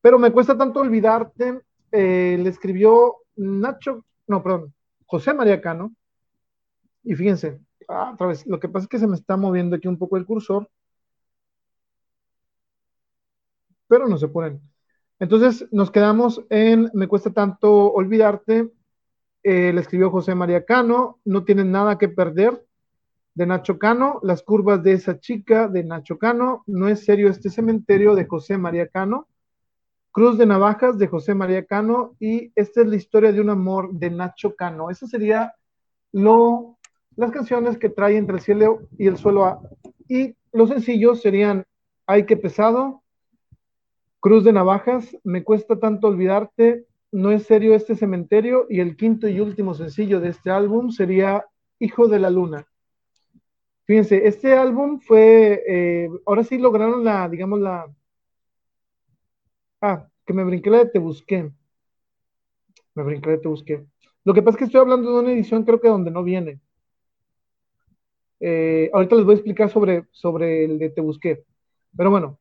Pero me cuesta tanto olvidarte eh, le escribió Nacho, no, perdón, José María Cano. Y fíjense, ah, otra vez, lo que pasa es que se me está moviendo aquí un poco el cursor, pero no se ponen. Entonces nos quedamos en Me cuesta tanto olvidarte. Eh, le escribió José María Cano, No tienen nada que perder, de Nacho Cano, Las curvas de esa chica, de Nacho Cano, No es serio este cementerio, de José María Cano, Cruz de Navajas de José María Cano y esta es la historia de un amor de Nacho Cano. Esa sería lo, las canciones que trae entre el cielo y el suelo A. Y los sencillos serían Ay, qué pesado, Cruz de Navajas, Me cuesta tanto olvidarte, No es serio este cementerio y el quinto y último sencillo de este álbum sería Hijo de la Luna. Fíjense, este álbum fue, eh, ahora sí lograron la, digamos, la, Ah, que me brinqué la de Te Busqué. Me brinqué la de Te Busqué. Lo que pasa es que estoy hablando de una edición, creo que donde no viene. Eh, ahorita les voy a explicar sobre, sobre el de Te Busqué. Pero bueno,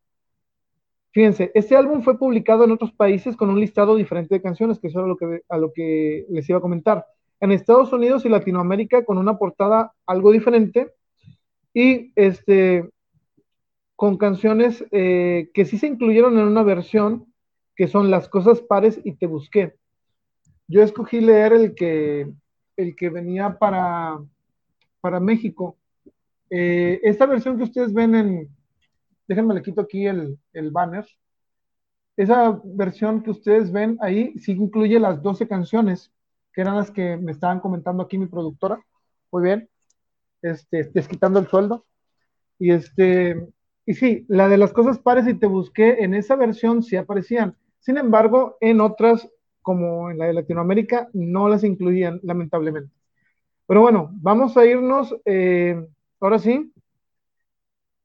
fíjense, este álbum fue publicado en otros países con un listado diferente de canciones, que eso es lo que, a lo que les iba a comentar. En Estados Unidos y Latinoamérica con una portada algo diferente y este con canciones eh, que sí se incluyeron en una versión que son Las cosas pares y Te busqué. Yo escogí leer el que, el que venía para, para México. Eh, esta versión que ustedes ven en, déjenme le quito aquí el, el banner. Esa versión que ustedes ven ahí sí incluye las 12 canciones, que eran las que me estaban comentando aquí mi productora. Muy bien. Este, desquitando el sueldo. Y este, y sí, la de las cosas pares y te busqué en esa versión sí aparecían. Sin embargo, en otras, como en la de Latinoamérica, no las incluían, lamentablemente. Pero bueno, vamos a irnos, eh, ahora sí,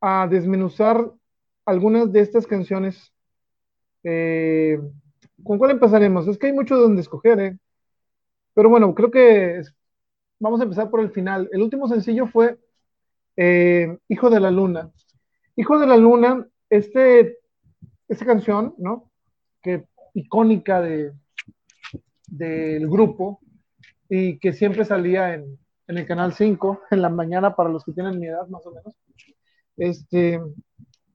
a desmenuzar algunas de estas canciones. Eh, ¿Con cuál empezaremos? Es que hay mucho donde escoger, ¿eh? Pero bueno, creo que vamos a empezar por el final. El último sencillo fue eh, Hijo de la Luna. Hijo de la Luna, este, esta canción, ¿no? Que icónica de, del grupo y que siempre salía en, el canal 5 en la mañana para los que tienen mi edad más o menos. Este,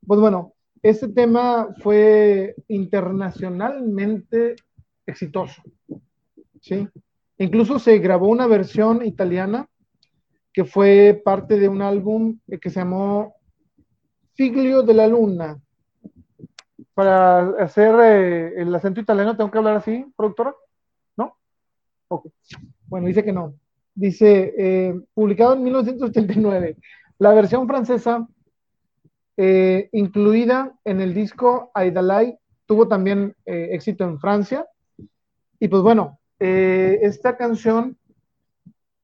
pues bueno, este tema fue internacionalmente exitoso. ¿sí? Incluso se grabó una versión italiana que fue parte de un álbum que se llamó Figlio de la Luna, para hacer eh, el acento italiano tengo que hablar así, productora? ¿No? Ok. Bueno, dice que no. Dice, eh, publicado en 1979. La versión francesa, eh, incluida en el disco Aidalay, tuvo también éxito en Francia. Y pues bueno, esta canción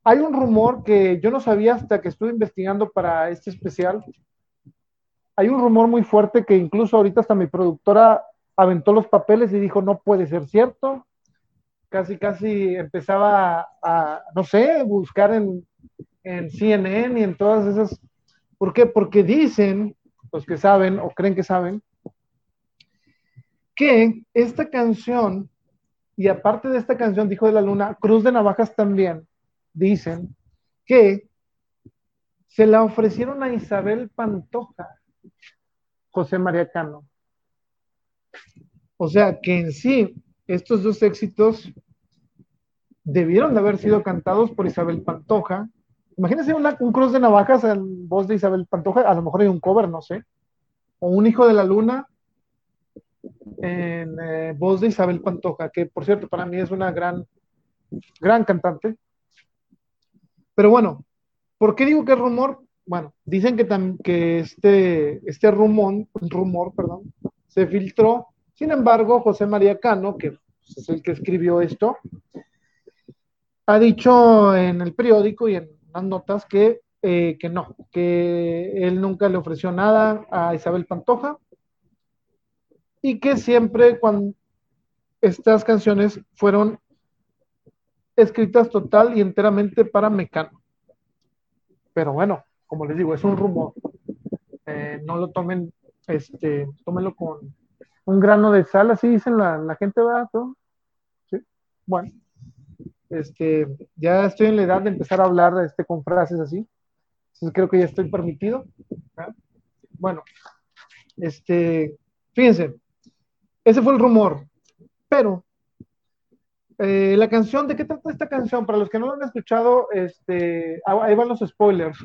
hay un rumor que yo no sabía hasta que estuve investigando para este especial. Hay un rumor muy fuerte que incluso ahorita hasta mi productora aventó los papeles y dijo, no puede ser cierto. Casi, casi empezaba a, no sé, buscar en, en CNN y en todas esas. ¿Por qué? Porque dicen, los que saben o creen que saben, que esta canción, y aparte de esta canción, dijo de la luna, Cruz de Navajas también, dicen que se la ofrecieron a Isabel Pantoja, José María Cano. O sea que en sí, estos dos éxitos debieron de haber sido cantados por Isabel Pantoja. Imagínense un cruz de navajas en voz de Isabel Pantoja, a lo mejor hay un cover, no sé. O un hijo de la luna en eh, voz de Isabel Pantoja, que por cierto para mí es una gran, gran cantante. Pero bueno, ¿por qué digo que es rumor? Bueno, dicen que, que este, este rumor, se filtró. Sin embargo, José María Cano, que es el que escribió esto, ha dicho en el periódico y en las notas que, eh, no, que él nunca le ofreció nada a Isabel Pantoja y que siempre cuando estas canciones fueron escritas total y enteramente para Mecano. Pero bueno, como les digo, es un rumor. Eh, no lo tomen, este, tómenlo con un grano de sal, así dicen la, gente, ¿verdad? ¿Sí? Bueno, este, ya estoy en la edad de empezar a hablar este, con frases así. Entonces creo que ya estoy permitido. Bueno, este, fíjense, ese fue el rumor. Pero eh, la canción, ¿de qué trata esta canción? Para los que no lo han escuchado, este, ah, ahí van los spoilers.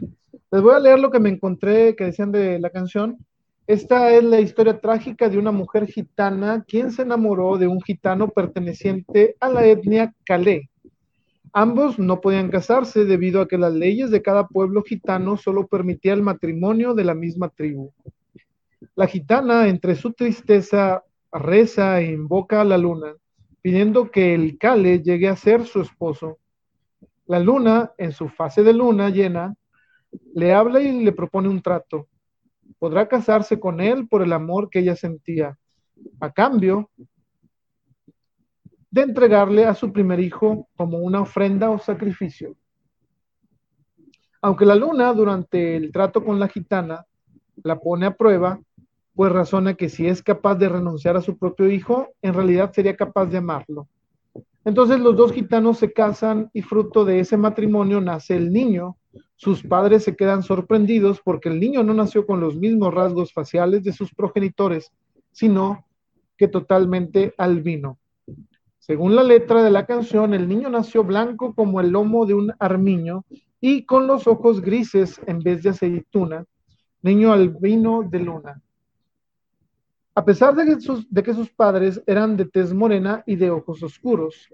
Les voy a leer lo que me encontré que decían de la canción. Esta es la historia trágica de una mujer gitana quien se enamoró de un gitano perteneciente a la etnia Calé. Ambos no podían casarse debido a que las leyes de cada pueblo gitano solo permitían el matrimonio de la misma tribu. La gitana, entre su tristeza, reza e invoca a la luna pidiendo que el Cale llegue a ser su esposo. La luna, en su fase de luna llena, le habla y le propone un trato. Podrá casarse con él por el amor que ella sentía, a cambio de entregarle a su primer hijo como una ofrenda o sacrificio. Aunque la luna, durante el trato con la gitana, la pone a prueba, pues razona que si es capaz de renunciar a su propio hijo, en realidad sería capaz de amarlo. Entonces los dos gitanos se casan y fruto de ese matrimonio nace el niño. Sus padres se quedan sorprendidos porque el niño no nació con los mismos rasgos faciales de sus progenitores, sino que totalmente albino. Según la letra de la canción, el niño nació blanco como el lomo de un armiño y con los ojos grises en vez de aceituna, niño albino de luna a pesar de que, sus, padres eran de tez morena y de ojos oscuros.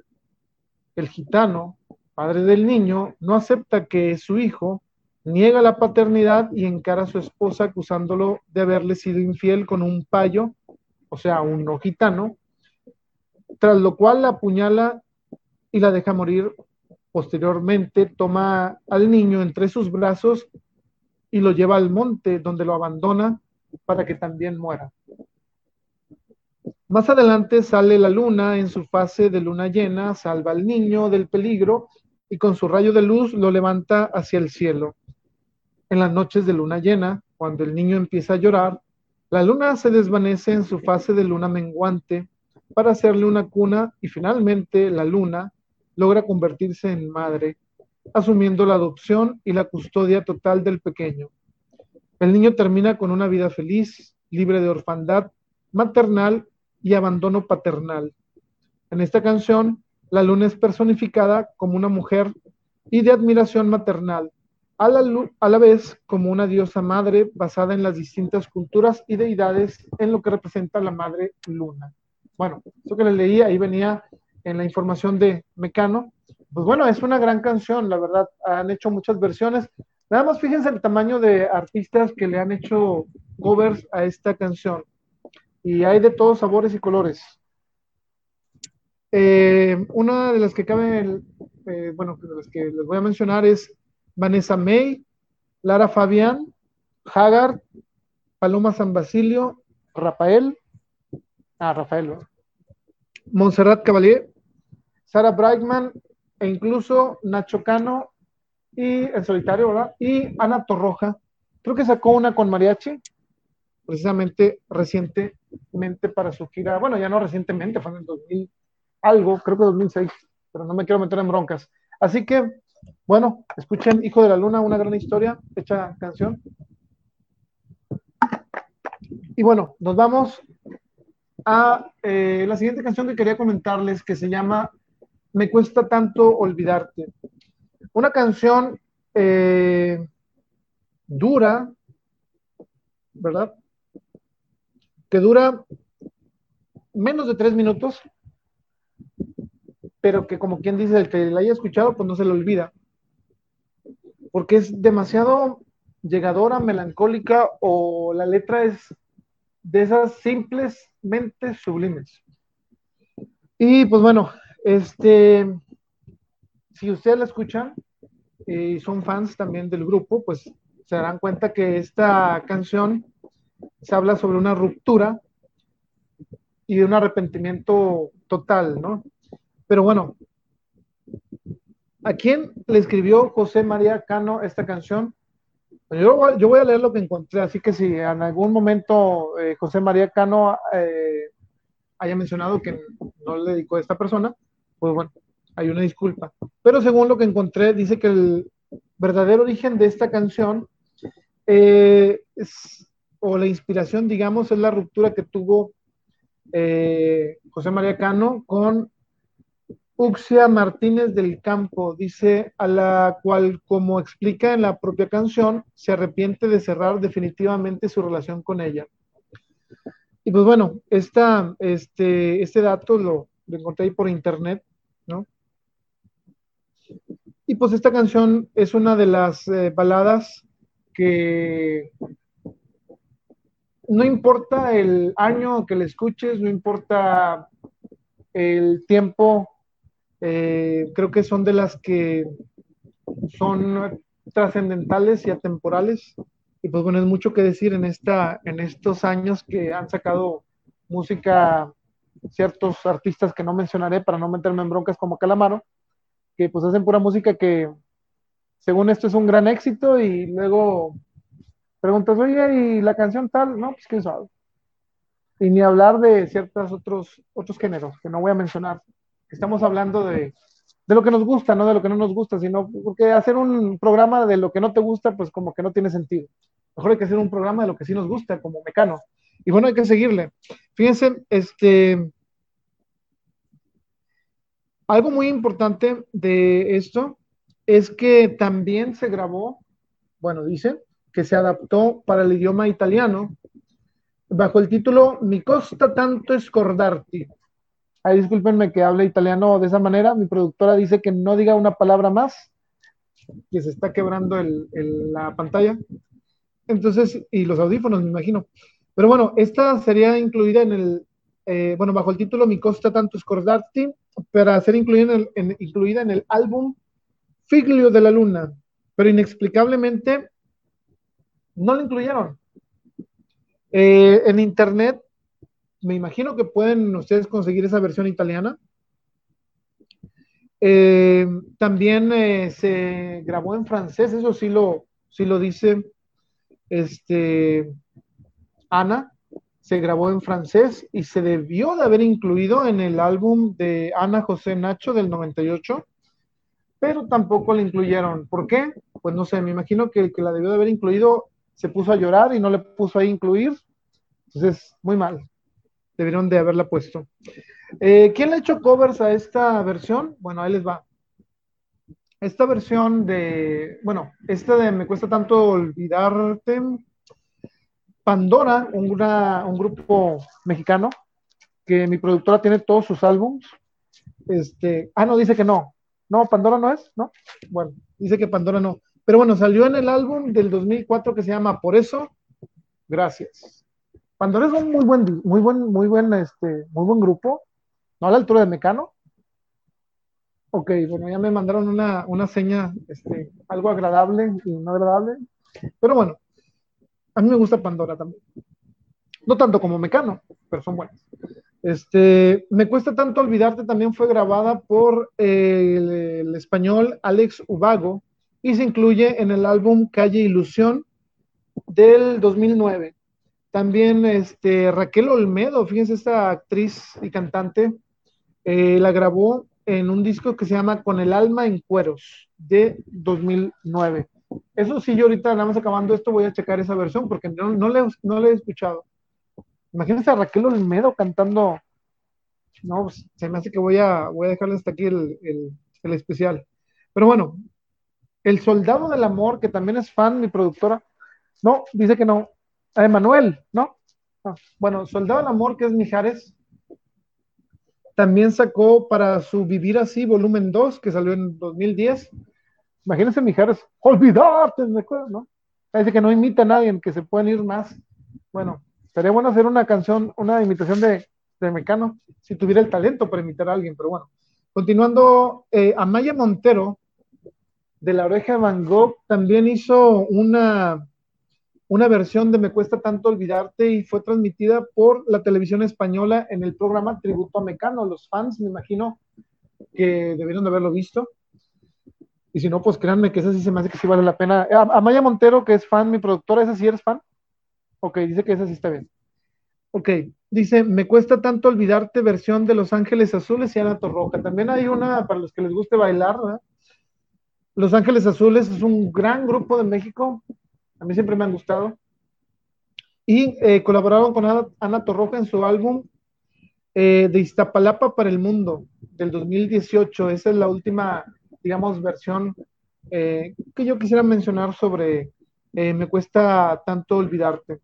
El gitano, padre del niño, no acepta que su hijo niega la paternidad y encara a su esposa acusándolo de haberle sido infiel con un payo, o sea, un no gitano, tras lo cual la apuñala y la deja morir. Posteriormente toma al niño entre sus brazos y lo lleva al monte donde lo abandona para que también muera. Más adelante sale la luna en su fase de luna llena, salva al niño del peligro y con su rayo de luz lo levanta hacia el cielo. En las noches de luna llena, cuando el niño empieza a llorar, la luna se desvanece en su fase de luna menguante para hacerle una cuna y finalmente la luna logra convertirse en madre, asumiendo la adopción y la custodia total del pequeño. El niño termina con una vida feliz, libre de orfandad maternal y abandono paternal. En esta canción, la luna es personificada como una mujer y de admiración maternal, a la, a la, vez como una diosa madre basada en las distintas culturas y deidades en lo que representa la madre luna. Bueno, eso que le leí ahí venía en la información de Mecano. Pues bueno, es una gran canción, la verdad, han hecho muchas versiones. Nada más fíjense el tamaño de artistas que le han hecho covers a esta canción y hay de todos sabores y colores. Eh, una de las que cabe eh, bueno, de las que les voy a mencionar es Vanessa May, Lara Fabián, Haggard, Paloma San Basilio, Rafael, ah, Rafael, Montserrat Cavalier, Sara Brightman e incluso Nacho Cano y en solitario, ¿verdad? Y Ana Torroja, creo que sacó una con mariachi, precisamente recientemente para su gira, bueno, ya no recientemente, fue en el 2000 algo, creo que 2006, pero no me quiero meter en broncas. Así que, bueno, escuchen Hijo de la Luna, una gran historia, hecha canción. Y bueno, nos vamos a eh, la siguiente canción que quería comentarles, que se llama Me cuesta tanto olvidarte. Una canción eh, dura, ¿verdad? Que dura menos de tres minutos, pero que como quien dice, el que la haya escuchado, pues no se le olvida, porque es demasiado llegadora, melancólica, o la letra es de esas simplemente sublimes. Y pues bueno, este, si ustedes la escuchan y son fans también del grupo, pues se darán cuenta que esta canción se habla sobre una ruptura y de un arrepentimiento total, ¿no? Pero bueno, ¿a quién le escribió José María Cano esta canción? Yo, voy a leer lo que encontré, así que si en algún momento eh, José María Cano eh, haya mencionado que no le dedicó a esta persona, pues bueno, hay una disculpa. Pero según lo que encontré, dice que el verdadero origen de esta canción eh, o la inspiración, digamos, es la ruptura que tuvo José María Cano con Uxia Martínez del Campo dice, a la cual, como explica en la propia canción, se arrepiente de cerrar definitivamente su relación con ella. Y pues bueno, este, este dato lo, encontré ahí por internet, ¿no? Y pues esta canción es una de las eh, baladas que no importa el año que le escuches, no importa el tiempo eh, creo que son de las que son trascendentales y atemporales. Y pues bueno, es mucho que decir en, esta, en estos años que han sacado música ciertos artistas que no mencionaré para no meterme en broncas como Calamaro, que pues hacen pura música que según esto es un gran éxito y luego preguntas, oye, ¿y la canción tal? No, pues quién sabe. Y ni hablar de ciertos otros, otros géneros que no voy a mencionar estamos hablando de, lo que nos gusta, no de lo que no nos gusta, sino porque hacer un programa de lo que no te gusta, pues como que no tiene sentido. Mejor hay que hacer un programa de lo que sí nos gusta, como Mecano. Y bueno, hay que seguirle. Fíjense, este, algo muy importante de esto es que también se grabó, bueno, dice, que se adaptó para el idioma italiano bajo el título Mi costa tanto scordarti, Ay, discúlpenme que hable italiano de esa manera. Mi productora dice que no diga una palabra más, que se está quebrando la pantalla. Entonces, y los audífonos, me imagino. Pero bueno, esta sería incluida en el, eh, bueno, bajo el título Mi Costa Tanto Scordarti, para ser incluida en, el, incluida en el álbum Figlio de la Luna. Pero inexplicablemente no lo incluyeron. Eh, en internet me imagino que pueden ustedes conseguir esa versión italiana. Eh, también eh, se grabó en francés, eso sí lo, sí lo dice este, Ana, se grabó en francés y se debió de haber incluido en el álbum de Ana José Nacho del 98, pero tampoco la incluyeron. ¿Por qué? Pues no sé, me imagino que que la debió de haber incluido se puso a llorar y no le puso ahí incluir. Entonces, muy mal debieron de haberla puesto. Eh, ¿Quién le ha hecho covers a esta versión? Bueno, ahí les va. Esta versión de, bueno, esta de Me cuesta tanto olvidarte. Pandora, un, un grupo mexicano, que mi productora tiene todos sus álbums. Este, ah, no, dice que no. No, Pandora no es, ¿no? Bueno, dice que Pandora no. Pero bueno, salió en el álbum del 2004 que se llama Por eso, gracias. Pandora es un muy buen, muy buen, muy buen, este, muy buen grupo, no a la altura de Mecano. Ok, bueno, ya me mandaron una, una seña, este, algo agradable y no agradable. Pero bueno, a mí me gusta Pandora también. No tanto como Mecano, pero son buenas. Este, me cuesta tanto olvidarte, también fue grabada por el, el, español Alex Ubago y se incluye en el álbum Calle Ilusión del 2009. También este, Raquel Olmedo, fíjense, esta actriz y cantante, eh, la grabó en un disco que se llama Con el alma en cueros de 2009. Eso sí, yo ahorita nada más acabando esto voy a checar esa versión porque no, no, le, no le he escuchado. Imagínense a Raquel Olmedo cantando. No, pues, se me hace que voy a, voy a dejarle hasta aquí el, el, el especial. Pero bueno, El Soldado del Amor, que también es fan, mi productora. No, dice que no. Emanuel, ¿no? Ah, bueno, Soldado del Amor, que es Mijares, también sacó para su Vivir Así, volumen 2, que salió en 2010. Imagínense, Mijares, olvidarte, ¿me acuerdo, no? Dice que no imita a nadie, que se pueden ir más. Bueno, sería bueno hacer una canción, una imitación de, de Mecano, si tuviera el talento para imitar a alguien, pero bueno. Continuando, eh, Amaya Montero, de La Oreja de Van Gogh, también hizo una, una versión de Me Cuesta Tanto Olvidarte y fue transmitida por la televisión española en el programa Tributo a Mecano. Los fans, me imagino, que debieron de haberlo visto. Y si no, pues créanme que esa sí se me hace que sí vale la pena. Amaya Montero, que es fan, mi productora, ¿esa sí eres fan? Ok, dice que esa sí está bien. Ok, dice, me cuesta tanto olvidarte versión de Los Ángeles Azules y Ana Torroja. También hay una para los que les guste bailar, ¿verdad? Los Ángeles Azules es un gran grupo de México, a mí siempre me han gustado. Y eh, colaboraron con Ana, Torroja en su álbum eh, de Iztapalapa para el Mundo del 2018. Esa es la última, digamos, versión eh, que yo quisiera mencionar sobre Me cuesta tanto olvidarte.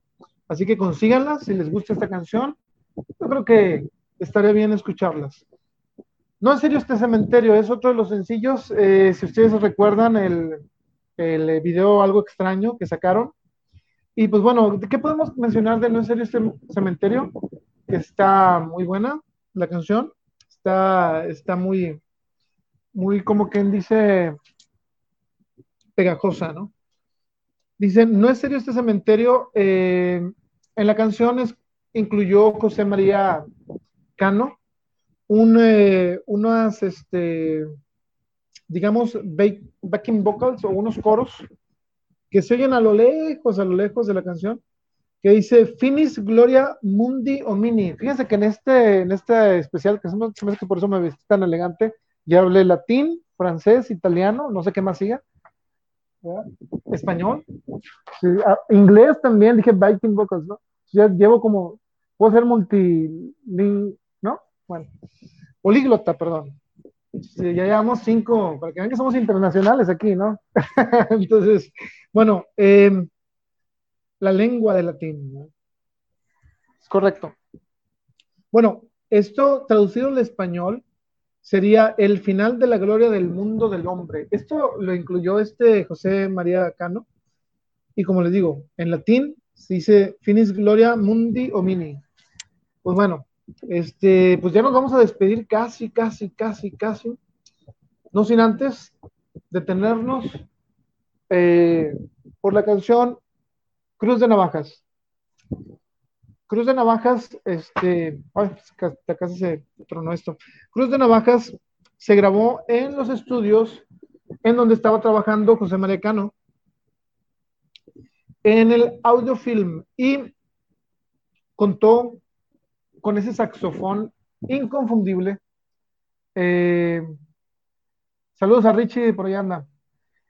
Así que consíganlas si les gusta esta canción. Yo creo que estaría bien escucharlas. No en serio este cementerio, es otro de los sencillos. Eh, si ustedes recuerdan el, el video algo extraño que sacaron. Y pues bueno, ¿qué podemos mencionar de No en serio este cementerio? Que está muy buena la canción, está, está muy, muy como quien dice pegajosa, ¿no? Dice, no es serio este cementerio. Eh, en la canción es, incluyó José María Cano, un, eh, unas, este, digamos, backing vocals o unos coros que se oyen a lo lejos, a lo lejos de la canción, que dice Finis Gloria Mundi Omini. Fíjense que en este, en este especial, que se me hace que por eso me vestí tan elegante, ya hablé latín, francés, italiano, no sé qué más siga. Español, sí, ah, inglés también, dije backing vocals, ¿no? Ya llevo como, puedo ser multi, ¿no? Bueno, políglota, perdón. Ya llevamos cinco, para que vean que somos internacionales aquí, ¿no? Entonces, bueno, eh, la lengua de latín. Es correcto. Bueno, esto traducido al español sería el final de la gloria del mundo del hombre. Esto lo incluyó este José María Cano, y como les digo, en latín se dice finis gloria mundi omini. Pues bueno, este, pues ya nos vamos a despedir casi, casi, casi, casi. No sin antes detenernos eh, por la canción Cruz de Navajas. Cruz de Navajas, este, ay, pues, casi se tronó esto. Cruz de Navajas se grabó en los estudios en donde estaba trabajando José María Cano en el audiofilm y contó con ese saxofón inconfundible. Eh, saludos a Richie, por allá.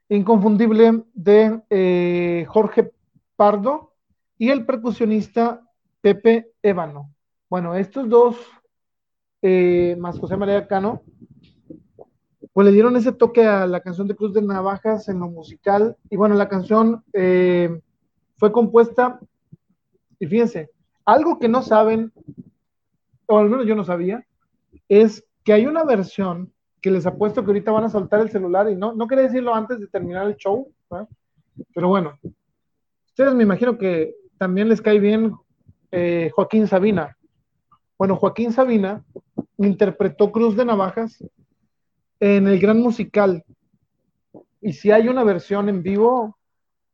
Inconfundible de eh, Jorge Pardo y el percusionista Pepe Ébano. Bueno, estos dos, eh, más José María Cano, pues le dieron ese toque a la canción de Cruz de Navajas en lo musical. Y bueno, la canción eh, fue compuesta, y fíjense, algo que no saben o al menos yo no sabía, es que hay una versión que les apuesto que ahorita van a soltar el celular y no, no quería decirlo antes de terminar el show, pero bueno, ustedes me imagino que también les cae bien eh, Joaquín Sabina. Bueno, Joaquín Sabina interpretó Cruz de Navajas en el Gran Musical. Y si hay una versión en vivo,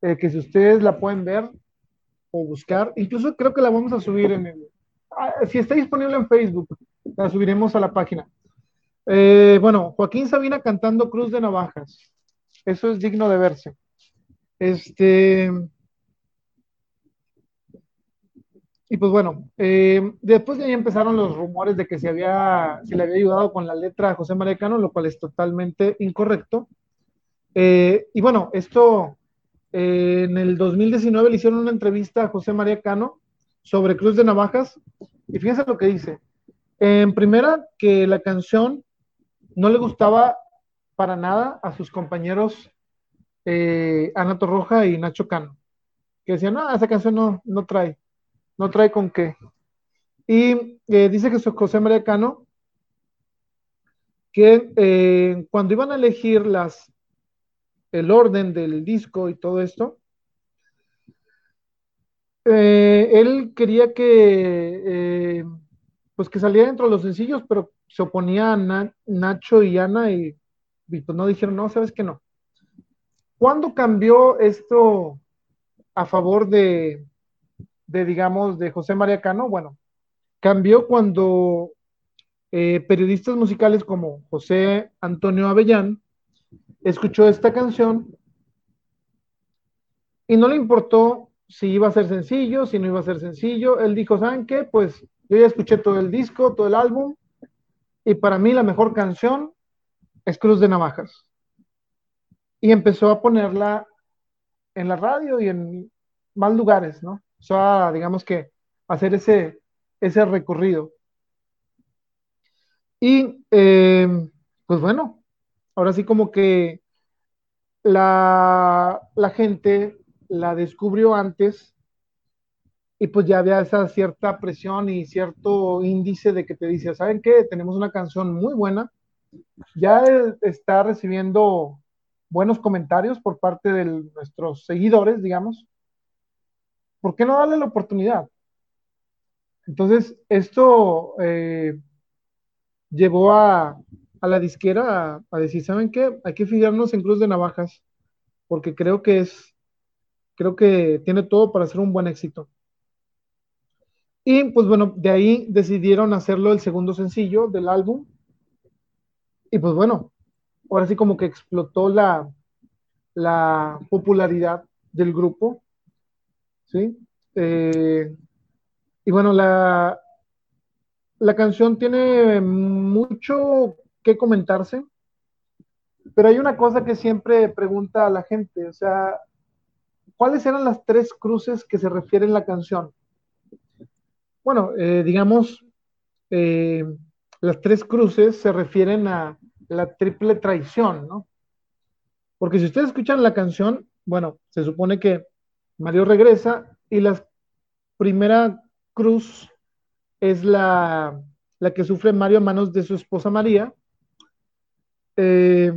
eh, que si ustedes la pueden ver o buscar, incluso creo que la vamos a subir en el... Ah, si está disponible en Facebook, la subiremos a la página. Eh, bueno, Joaquín Sabina cantando Cruz de Navajas. Eso es digno de verse. Este. Y pues bueno, eh, después de ahí empezaron los rumores de que se, le había ayudado con la letra a José María Cano, lo cual es totalmente incorrecto. Eh, y bueno, esto en el 2019 le hicieron una entrevista a José María Cano sobre Cruz de Navajas. Y fíjense lo que dice. En primera, que la canción no le gustaba para nada a sus compañeros eh, Ana Torroja y Nacho Cano, que decían, no, esa canción no, no trae, no trae con qué. Y eh, dice que José María Cano, que eh, cuando iban a elegir las, el orden del disco y todo esto, él quería que, pues que saliera dentro de los sencillos, pero se oponía a Nacho y Ana y, pues no dijeron, no, sabes que no. ¿Cuándo cambió esto a favor de, digamos, de José María Cano? Bueno, cambió cuando eh, periodistas musicales como José Antonio Avellán escuchó esta canción y no le importó si iba a ser sencillo, si no iba a ser sencillo. Él dijo, ¿saben qué? Pues yo ya escuché todo el disco, todo el álbum, y para mí la mejor canción es Cruz de Navajas y empezó a ponerla en la radio y en más lugares, ¿no? O sea, digamos que hacer ese, ese recorrido. Y eh, pues bueno, ahora sí como que la, la gente la descubrió antes y pues ya había esa cierta presión y cierto índice de que te dice, ¿saben qué? Tenemos una canción muy buena, ya está recibiendo buenos comentarios por parte de nuestros seguidores, digamos, ¿por qué no darle la oportunidad? Entonces, esto eh, llevó a, la disquera a, decir, ¿saben qué? Hay que fijarnos en Cruz de Navajas, porque creo que es, creo que tiene todo para ser un buen éxito. Y pues bueno, de ahí decidieron hacerlo el segundo sencillo del álbum. Y pues bueno, ahora sí como que explotó la, la popularidad del grupo, ¿sí? Eh, y bueno, la, la canción tiene mucho que comentarse, pero hay una cosa que siempre pregunta a la gente, o sea, ¿cuáles eran las tres cruces que se refiere en la canción? Bueno, eh, digamos, eh, las tres cruces se refieren a la triple traición, ¿no? Porque si ustedes escuchan la canción, bueno, se supone que Mario regresa y la primera cruz es la, que sufre Mario a manos de su esposa María. Eh,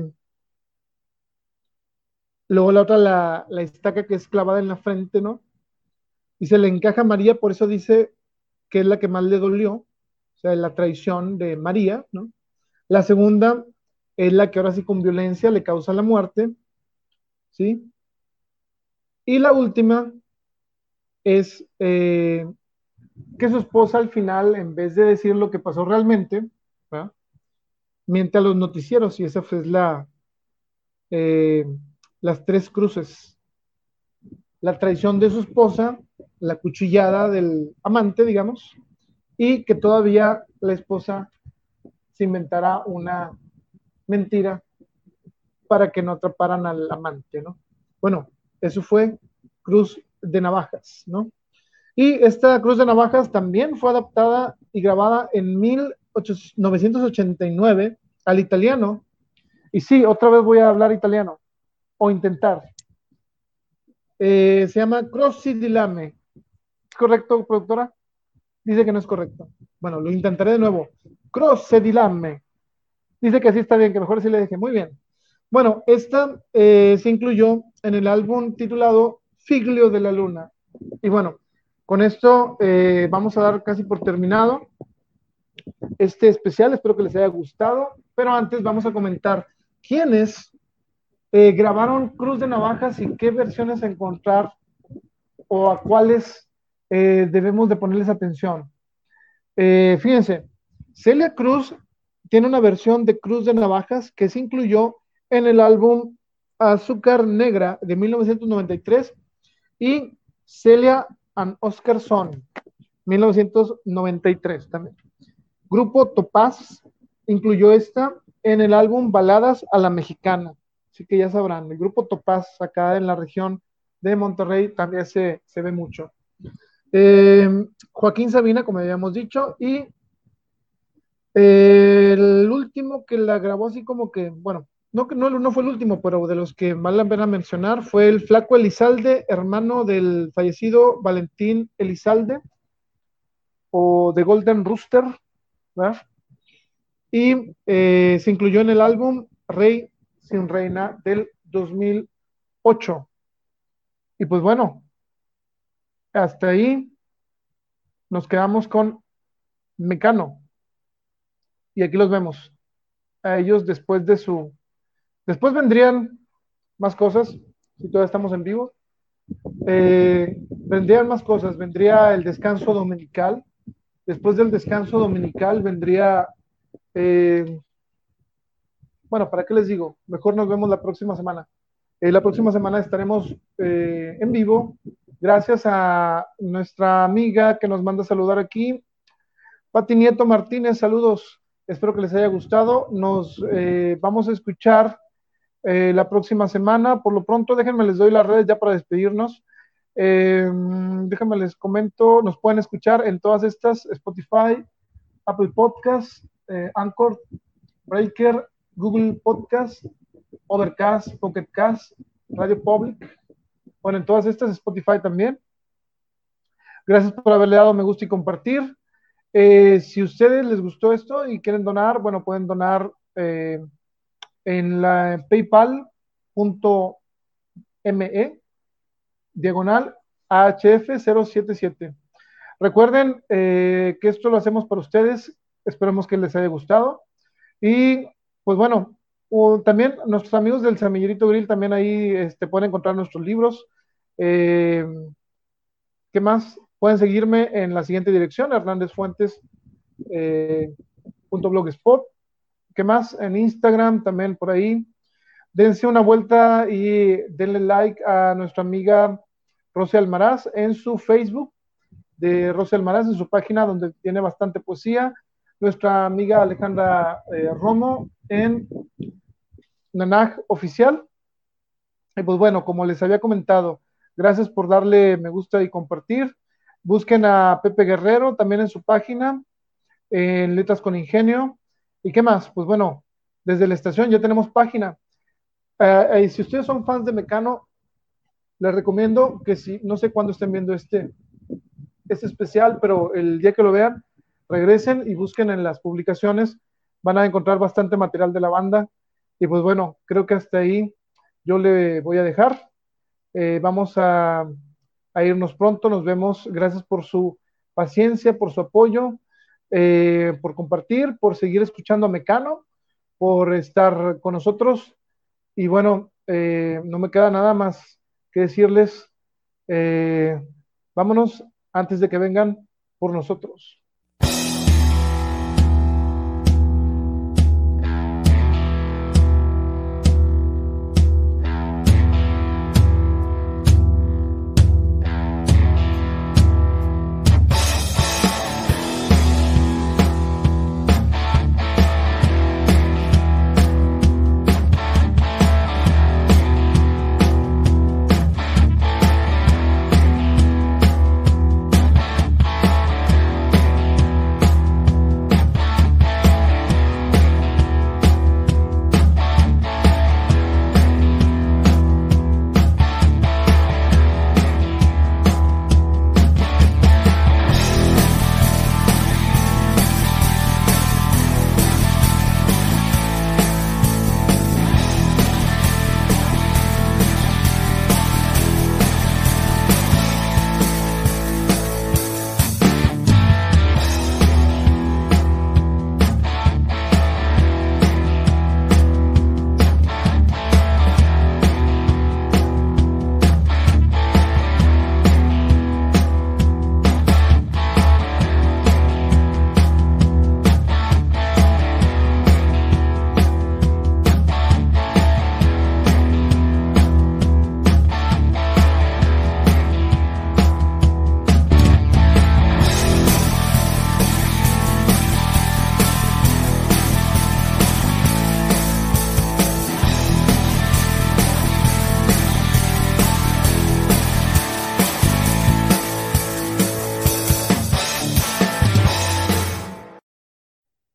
luego la otra, la, la, estaca que es clavada en la frente, ¿no? Y se le encaja a María, por eso dice que es la que más le dolió, o sea, la traición de María, ¿no? La segunda es la que ahora sí con violencia le causa la muerte, ¿sí? Y la última es eh, que su esposa al final, en vez de decir lo que pasó realmente, miente a los noticieros y esa fue la, eh, las tres cruces. La traición de su esposa, la cuchillada del amante, digamos, y que todavía la esposa se inventará una mentira para que no atraparan al amante, ¿no? Bueno, eso fue Cruz de Navajas, ¿no? Y esta Cruz de Navajas también fue adaptada y grabada en 1989 al italiano. Y sí, otra vez voy a hablar italiano, o intentar. Eh, se llama Crossi di Lame. ¿Es correcto, productora? Dice que no es correcto. Bueno, lo intentaré de nuevo. Crossi di Lame. Dice que así está bien, que mejor sí le dije. Muy bien. Bueno, esta eh, se incluyó en el álbum titulado Figlio de la Luna. Y bueno, con esto eh, vamos a dar casi por terminado este especial. Espero que les haya gustado. Pero antes vamos a comentar quiénes eh, grabaron Cruz de Navajas y qué versiones encontrar o a cuáles eh, debemos de ponerles atención. Eh, fíjense, Celia Cruz tiene una versión de Cruz de Navajas que se incluyó en el álbum Azúcar Negra de 1993 y Celia and Oscar Son, 1993 también. Grupo Topaz incluyó esta en el álbum Baladas a la Mexicana. Así que ya sabrán, el grupo Topaz acá en la región de Monterrey también se, ve mucho. Eh, Joaquín Sabina, como habíamos dicho, y el último que la grabó así como que, bueno, no, no, fue el último, pero de los que vale la pena mencionar fue el flaco Elizalde, hermano del fallecido Valentín Elizalde, o de Golden Rooster, ¿verdad? Y eh, se incluyó en el álbum Rey sin Reina del 2008. Y pues bueno, hasta ahí nos quedamos con Mecano. Y aquí los vemos. A ellos después de su Después vendrían más cosas, si todavía estamos en vivo. Eh, vendrían más cosas, vendría el descanso dominical. Después del descanso dominical vendría, eh, bueno, ¿para qué les digo? Mejor nos vemos la próxima semana. Eh, la próxima semana estaremos en vivo. Gracias a nuestra amiga que nos manda a saludar aquí. Pati Nieto Martínez, saludos. Espero que les haya gustado. Nos vamos a escuchar eh, la próxima semana. Por lo pronto, déjenme les doy las redes ya para despedirnos. Eh, déjenme les comento, nos pueden escuchar en todas estas, Spotify, Apple Podcast, eh, Anchor, Breaker, Google Podcast, Overcast, Pocket Cast, Radio Public. Bueno, en todas estas, Spotify también. Gracias por haberle dado me gusta y compartir. si a ustedes les gustó esto y quieren donar, bueno, pueden donar en la paypal.me diagonal AHF077. Recuerden eh, que esto lo hacemos para ustedes. Esperemos que les haya gustado. Y pues bueno, también nuestros amigos del Semillerito Grill también ahí este, pueden encontrar nuestros libros. Eh, ¿Qué más? Pueden seguirme en la siguiente dirección, Hernández Fuentes. Eh, ¿Qué más? En Instagram también por ahí. Dense una vuelta y denle like a nuestra amiga Rosy Almaraz en su Facebook de Rosy Almaraz, en su página donde tiene bastante poesía. Nuestra amiga Alejandra eh, Romo en Nanaj Oficial. Y pues bueno, como les había comentado, gracias por darle me gusta y compartir. Busquen a Pepe Guerrero también en su página, en Letras con Ingenio. ¿Y qué más? Pues bueno, desde la estación ya tenemos página. Eh, eh, si ustedes son fans de Mecano, les recomiendo que si, no sé cuándo estén viendo este, este especial, pero el día que lo vean, regresen y busquen en las publicaciones, van a encontrar bastante material de la banda. Y pues bueno, creo que hasta ahí yo le voy a dejar. Eh, vamos a, irnos pronto, nos vemos. Gracias por su paciencia, por su apoyo. Eh, por compartir, por seguir escuchando a Mecano, por estar con nosotros. Y bueno, eh, no me queda nada más que decirles, eh, vámonos antes de que vengan por nosotros.